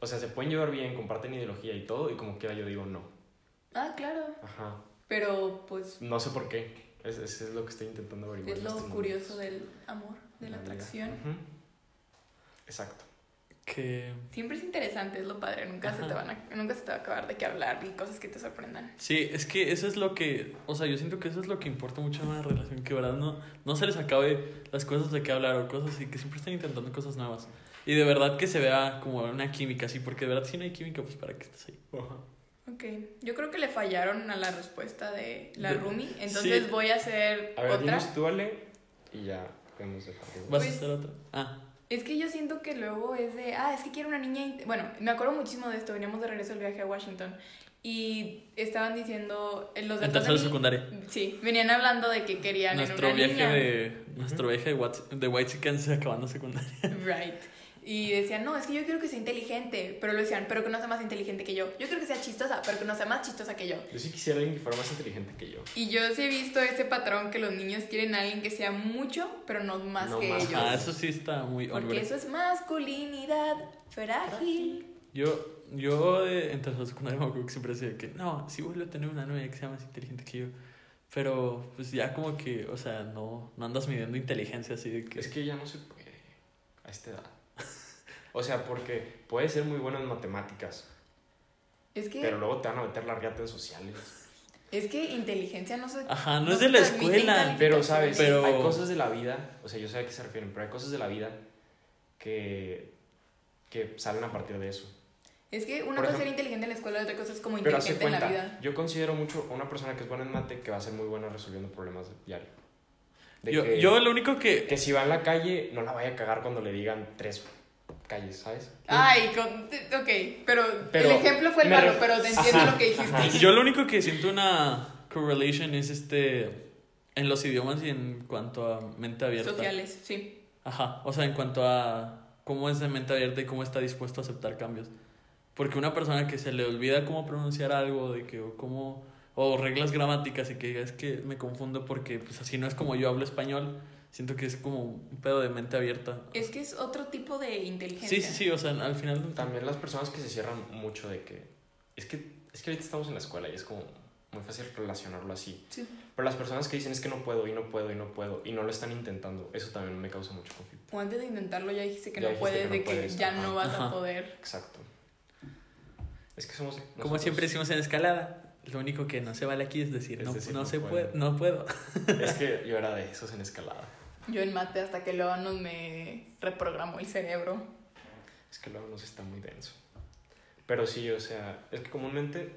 O sea, se pueden llevar bien, comparten ideología y todo, y como quiera yo digo no. Ah, claro. Ajá. Pero, pues, No sé por qué. Es, es, es lo que estoy intentando averiguar. es lo estos curioso momentos. del amor, de la atracción. Ujú. Exacto. Que. Siempre es interesante, es lo padre. Nunca se, Ajá. te van a, nunca se te va a acabar de qué hablar y cosas que te sorprendan. Sí, es que eso es lo que. O sea, yo siento que eso es lo que importa mucho en una relación. Que, verdad, no, no se les acabe las cosas de qué hablar o cosas así. Que siempre estén intentando cosas nuevas. Y de verdad que se vea como una química así. Porque de verdad, si no hay química, pues para qué estás ahí. Ok, yo creo que le fallaron a la respuesta de la De- Rumi, entonces sí. voy a hacer A ver, otra. dinos tú, Ale, y ya vemos de. ¿Vas Pues- a hacer otra? Ah, Es que yo siento que luego es de, ah, es que quiero una niña, bueno, me acuerdo muchísimo de esto, veníamos de regreso del viaje a Washington y estaban diciendo eh, los tercero de secundaria. Sí, venían hablando de que querían Nuestro en una viaje niña. de. Nuestro viaje de, White, de White Chickens acabando secundaria. Right. Y decían, no, es que yo quiero que sea inteligente. Pero lo decían, pero que no sea más inteligente que yo. Yo quiero que sea chistosa, pero que no sea más chistosa que yo. Yo sí quisiera alguien que fuera más inteligente que yo. Y yo sí he visto ese patrón que los niños quieren a alguien que sea mucho, pero no más No que más. ellos. Ah, eso sí está muy Porque hombre. eso es masculinidad frágil. Yo, yo de, en tercero secundaria me acuerdo que siempre decía que no, sí vuelvo a tener una novia que sea más inteligente que yo. Pero pues ya como que, o sea, no, no andas midiendo inteligencia así de que... Es que ya no se puede a esta edad. O sea, porque puede ser muy bueno en matemáticas, Es que, pero luego te van a meter la riata en sociales. es que inteligencia no se. Ajá, no, es se de la escuela. Pero, ¿sabes? Pero- Hay cosas de la vida, o sea, yo sé a qué se refieren, pero hay cosas de la vida que, que salen a partir de eso. Es que una Por cosa es ser inteligente en la escuela y otra cosa es como Pero inteligente en la cuenta, vida. yo considero mucho a una persona que es buena en mate que va a ser muy buena resolviendo problemas diarios. Yo, yo lo único que... que si va en la calle, no la vaya a cagar cuando le digan tres calles, ¿sabes? Ay, con, ok, pero, Pero el ejemplo fue el malo, re- pero te entiendo Ajá, lo que dijiste. ajá. Yo lo único que siento una correlation es este... En los idiomas y en cuanto a mente abierta. Sociales, sí. Ajá, o sea, en cuanto a cómo es de mente abierta y cómo está dispuesto a aceptar cambios. Porque una persona que se le olvida cómo pronunciar algo, de que, o cómo, o reglas gramáticas y que diga, es que me confundo porque pues así no es como yo hablo español, siento que es como un pedo de mente abierta. Es que es otro tipo de inteligencia. Sí, sí, sí, o sea, al final... También las personas que se cierran mucho de que... Es que, es que ahorita estamos en la escuela y es como muy fácil relacionarlo así. Sí. Pero las personas que dicen es que no puedo y no puedo y no puedo y no lo están intentando, eso también me causa mucho conflicto. O antes de intentarlo ya dijiste que Ya no dijiste puedes, que no de que ya ajá. no vas a poder. Exacto. Es que somos... Como siempre decimos en escalada, lo único que no se vale aquí es decir, Es no, decir, no, no se puedo. puede, no puedo. Es que yo era de esos en escalada. Yo en mate hasta que luego nos me reprogramó el cerebro. Es que luego nos está muy denso. Pero sí, o sea, es que comúnmente,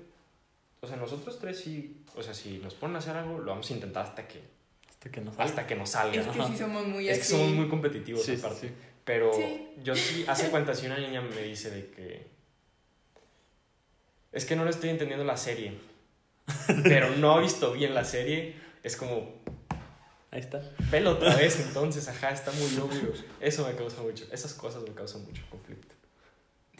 o sea, nosotros tres sí, o sea, si nos ponen a hacer algo, lo vamos a intentar hasta que, Hasta que no salga. hasta que nos salga. Es que sí somos muy Es que somos muy competitivos Sí, sí, aparte. sí. Pero Sí. yo sí, hace cuenta, si una niña me dice de que... Es que no le estoy entendiendo la serie. Pero no ha visto bien la serie. Es como, Ahí está. velo otra vez entonces, ajá, está muy obvio. Eso me causa mucho, esas cosas me causan mucho conflicto.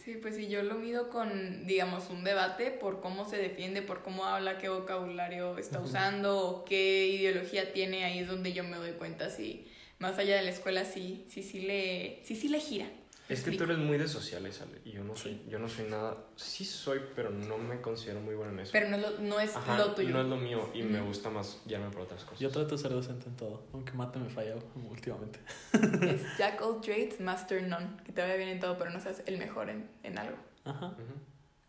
Sí, pues sí, yo lo mido con, digamos, un debate por cómo se defiende, por cómo habla, qué vocabulario está usando o qué ideología tiene, ahí es donde yo me doy cuenta si más allá de la escuela sí, sí, sí le, sí, sí le gira. ¿Me Es que tú eres muy de sociales, Ale, y yo no soy, yo no soy nada, sí soy, pero no me considero muy bueno en eso. Pero no es lo, no es Ajá, lo tuyo. no es lo mío y me gusta más guiarme por otras cosas. Yo trato de ser docente en todo, aunque mate me falla últimamente. Es Jack all trades, master none. Que te vaya bien en todo, pero no seas el mejor en, en algo. Ajá.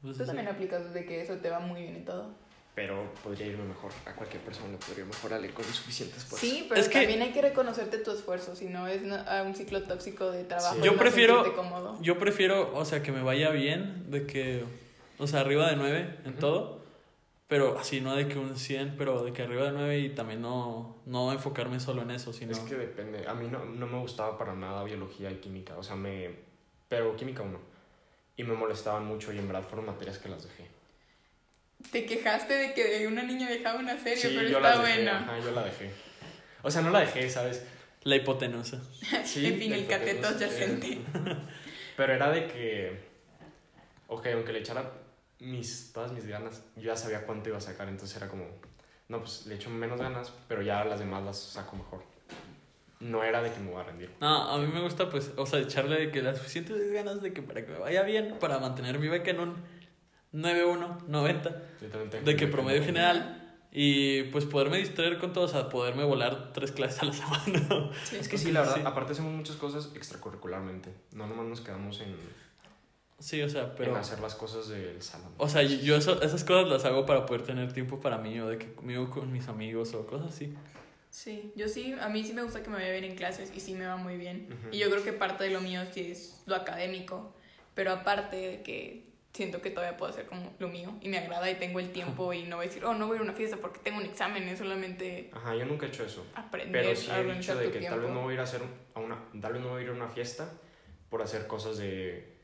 Pues Tú sí. también aplicas de que eso te va muy bien en todo. Pero podría irme mejor, a cualquier persona le podría mejorar Ale con suficiente esfuerzo. Sí, pero Es que- también hay que reconocerte tu esfuerzo, si no es un ciclo tóxico de trabajo. Sí. Yo no prefiero- cómodo. Yo prefiero, o sea, que me vaya bien, de que, o sea, arriba de 9 en todo, pero así, no de que un 100, pero de que arriba de 9 y también no, no enfocarme solo en eso, sino... Es que depende. A mí no, no me gustaba para nada biología y química. O sea, me. Pero química uno. Y me molestaban mucho y en verdad fueron materias que las dejé. Te quejaste de que una niña dejaba una serie, Sí, pero yo está las dejé. buena. Ajá, yo la dejé. O sea, no la dejé, ¿sabes? La hipotenusa. Sí. en fin, el cateto adyacente. eh, Pero era de que. Ok, aunque le echara mis, todas mis ganas, yo ya sabía cuánto iba a sacar. Entonces era como. No, pues le echo menos ganas, pero ya las demás las saco mejor. No era de que me voy a rendir. No, a mí me gusta, pues, o sea, echarle de que las suficientes ganas de que para que me vaya bien, para mantener mi beca en un 9-1, 90, Yo también tengo de que me- promedio general, y pues poderme distraer con todo, o sea, poderme volar tres clases a la semana. Sí. Es que sí, la verdad, Sí. aparte hacemos muchas cosas extracurricularmente. No nomás nos quedamos en, Sí, o sea, pero... en hacer las cosas del salón. O sea, yo eso- esas cosas las hago para poder tener tiempo para mí o de que conmigo con mis amigos o cosas así. Sí, yo sí, a mí sí me gusta que me vaya bien en clases y sí me va muy bien. Y yo creo que parte de lo mío sí es lo académico, pero aparte de que siento que todavía puedo hacer como lo mío y me agrada y tengo el tiempo y no voy a decir, oh, no voy a ir a una fiesta porque tengo un examen, es solamente Ajá, yo nunca he hecho eso. aprender Pero sí he dicho de tu que tiempo. tal vez no voy a ir a hacer a una, tal vez no voy a ir a una fiesta por hacer cosas de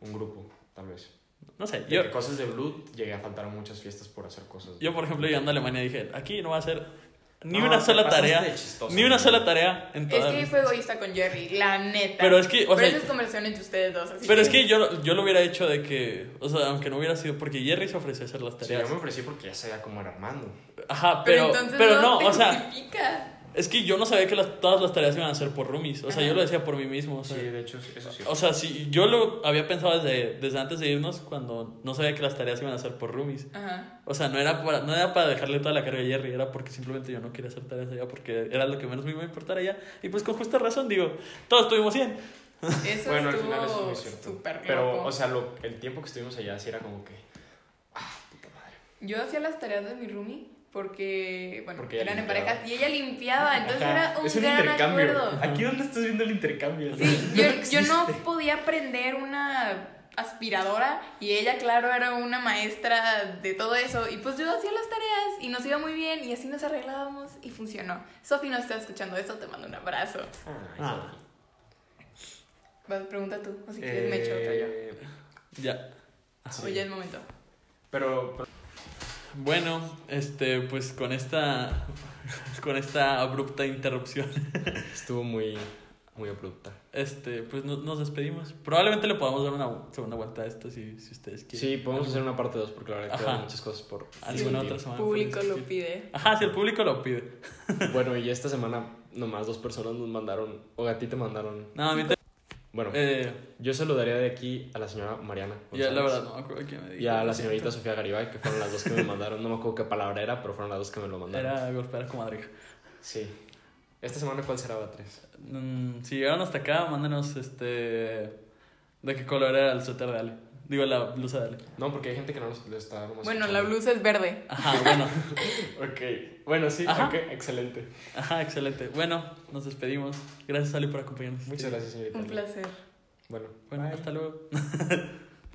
un grupo, tal vez. No sé, De yo, que cosas de Blue llegué a faltar a muchas fiestas por hacer cosas. yo por ejemplo llegando a Alemania dije, aquí no va a ser ni No, una sola tarea, chistoso, ni una ¿no? sola tarea en Es que mi- fue egoísta con Jerry, la neta. Pero es que, o Pero sea- esa es conversación entre ustedes dos. Así Pero es que yo, yo lo hubiera hecho de que, o sea, aunque no hubiera sido, porque Jerry se ofreció a hacer las Sí, tareas. yo me ofrecí porque ya sabía cómo era Armando. Ajá, Pero, pero, entonces pero no, no, te o sea, justifica. Es que yo no sabía que las, todas las tareas iban a ser por roomies, o sea, yo lo decía por mí mismo, o sea, Sí, de hecho, eso sí. o sea, si yo lo había pensado desde, desde antes de irnos, cuando no sabía que las tareas iban a ser por roomies. Ajá. O sea, no era, para, no era para dejarle toda la carga a Jerry, era porque simplemente yo no quería hacer tareas allá, porque era lo que menos me iba a importar allá. Y pues con justa razón, digo, todos tuvimos 100. Eso Bueno, al final eso es estuvo muy cierto. súper Pero, loco. o sea, lo, el tiempo que estuvimos allá sí era como que. Ah, puta madre. Yo hacía las tareas de mi roomie porque, bueno, Porque eran en parejas y ella limpiaba, entonces Ajá, era un, es un gran intercambio. acuerdo. Aquí donde estás viendo el intercambio. Sí, yo, yo no podía prender una aspiradora y ella, claro, era una maestra de todo eso y pues yo hacía las tareas y nos iba muy bien y así nos arreglábamos y funcionó. Sofi no está escuchando esto, te mando un abrazo. Ay, Ah. Vas, pregunta tú, o si quieres me echo otra yo. Eh, Ya. sí. O ya es momento. Pero, pero- Bueno, este, pues con esta, con esta abrupta interrupción, estuvo muy, muy abrupta. este, pues no- nos despedimos. Probablemente le podamos dar una segunda vuelta a esto si, si ustedes quieren. Sí, podemos hacer una parte 2 porque la verdad Ajá. quedan muchas cosas por Alguna Sí. otra semana. El público lo pide. Ajá, si el público lo pide. Bueno, y esta semana nomás dos personas nos mandaron, o a ti te mandaron. No, a mí te- Bueno, eh, yo saludaría de aquí a la señora Mariana. ya la verdad no me acuerdo quién me dijo. Y a la señorita siento. Sofía Garibay, que fueron las dos que me mandaron. No me acuerdo qué palabra era, pero fueron las dos que me lo mandaron. Era golpear a comadre. Sí. ¿Esta semana cuál será la 3? Mm, si llegaron hasta acá, mándenos este. ¿De qué color era el suéter de Ale? Digo, la blusa de Ale. No, porque hay gente que no nos, lo está nomás Bueno, la blusa es verde. Ajá, bueno. Ok. Bueno, sí, Ajá. ok, excelente. Ajá, excelente. Bueno, nos despedimos. Gracias, Ale, por acompañarnos. Muchas gracias, señorita. Un placer. Bueno, Bueno, bye. hasta luego.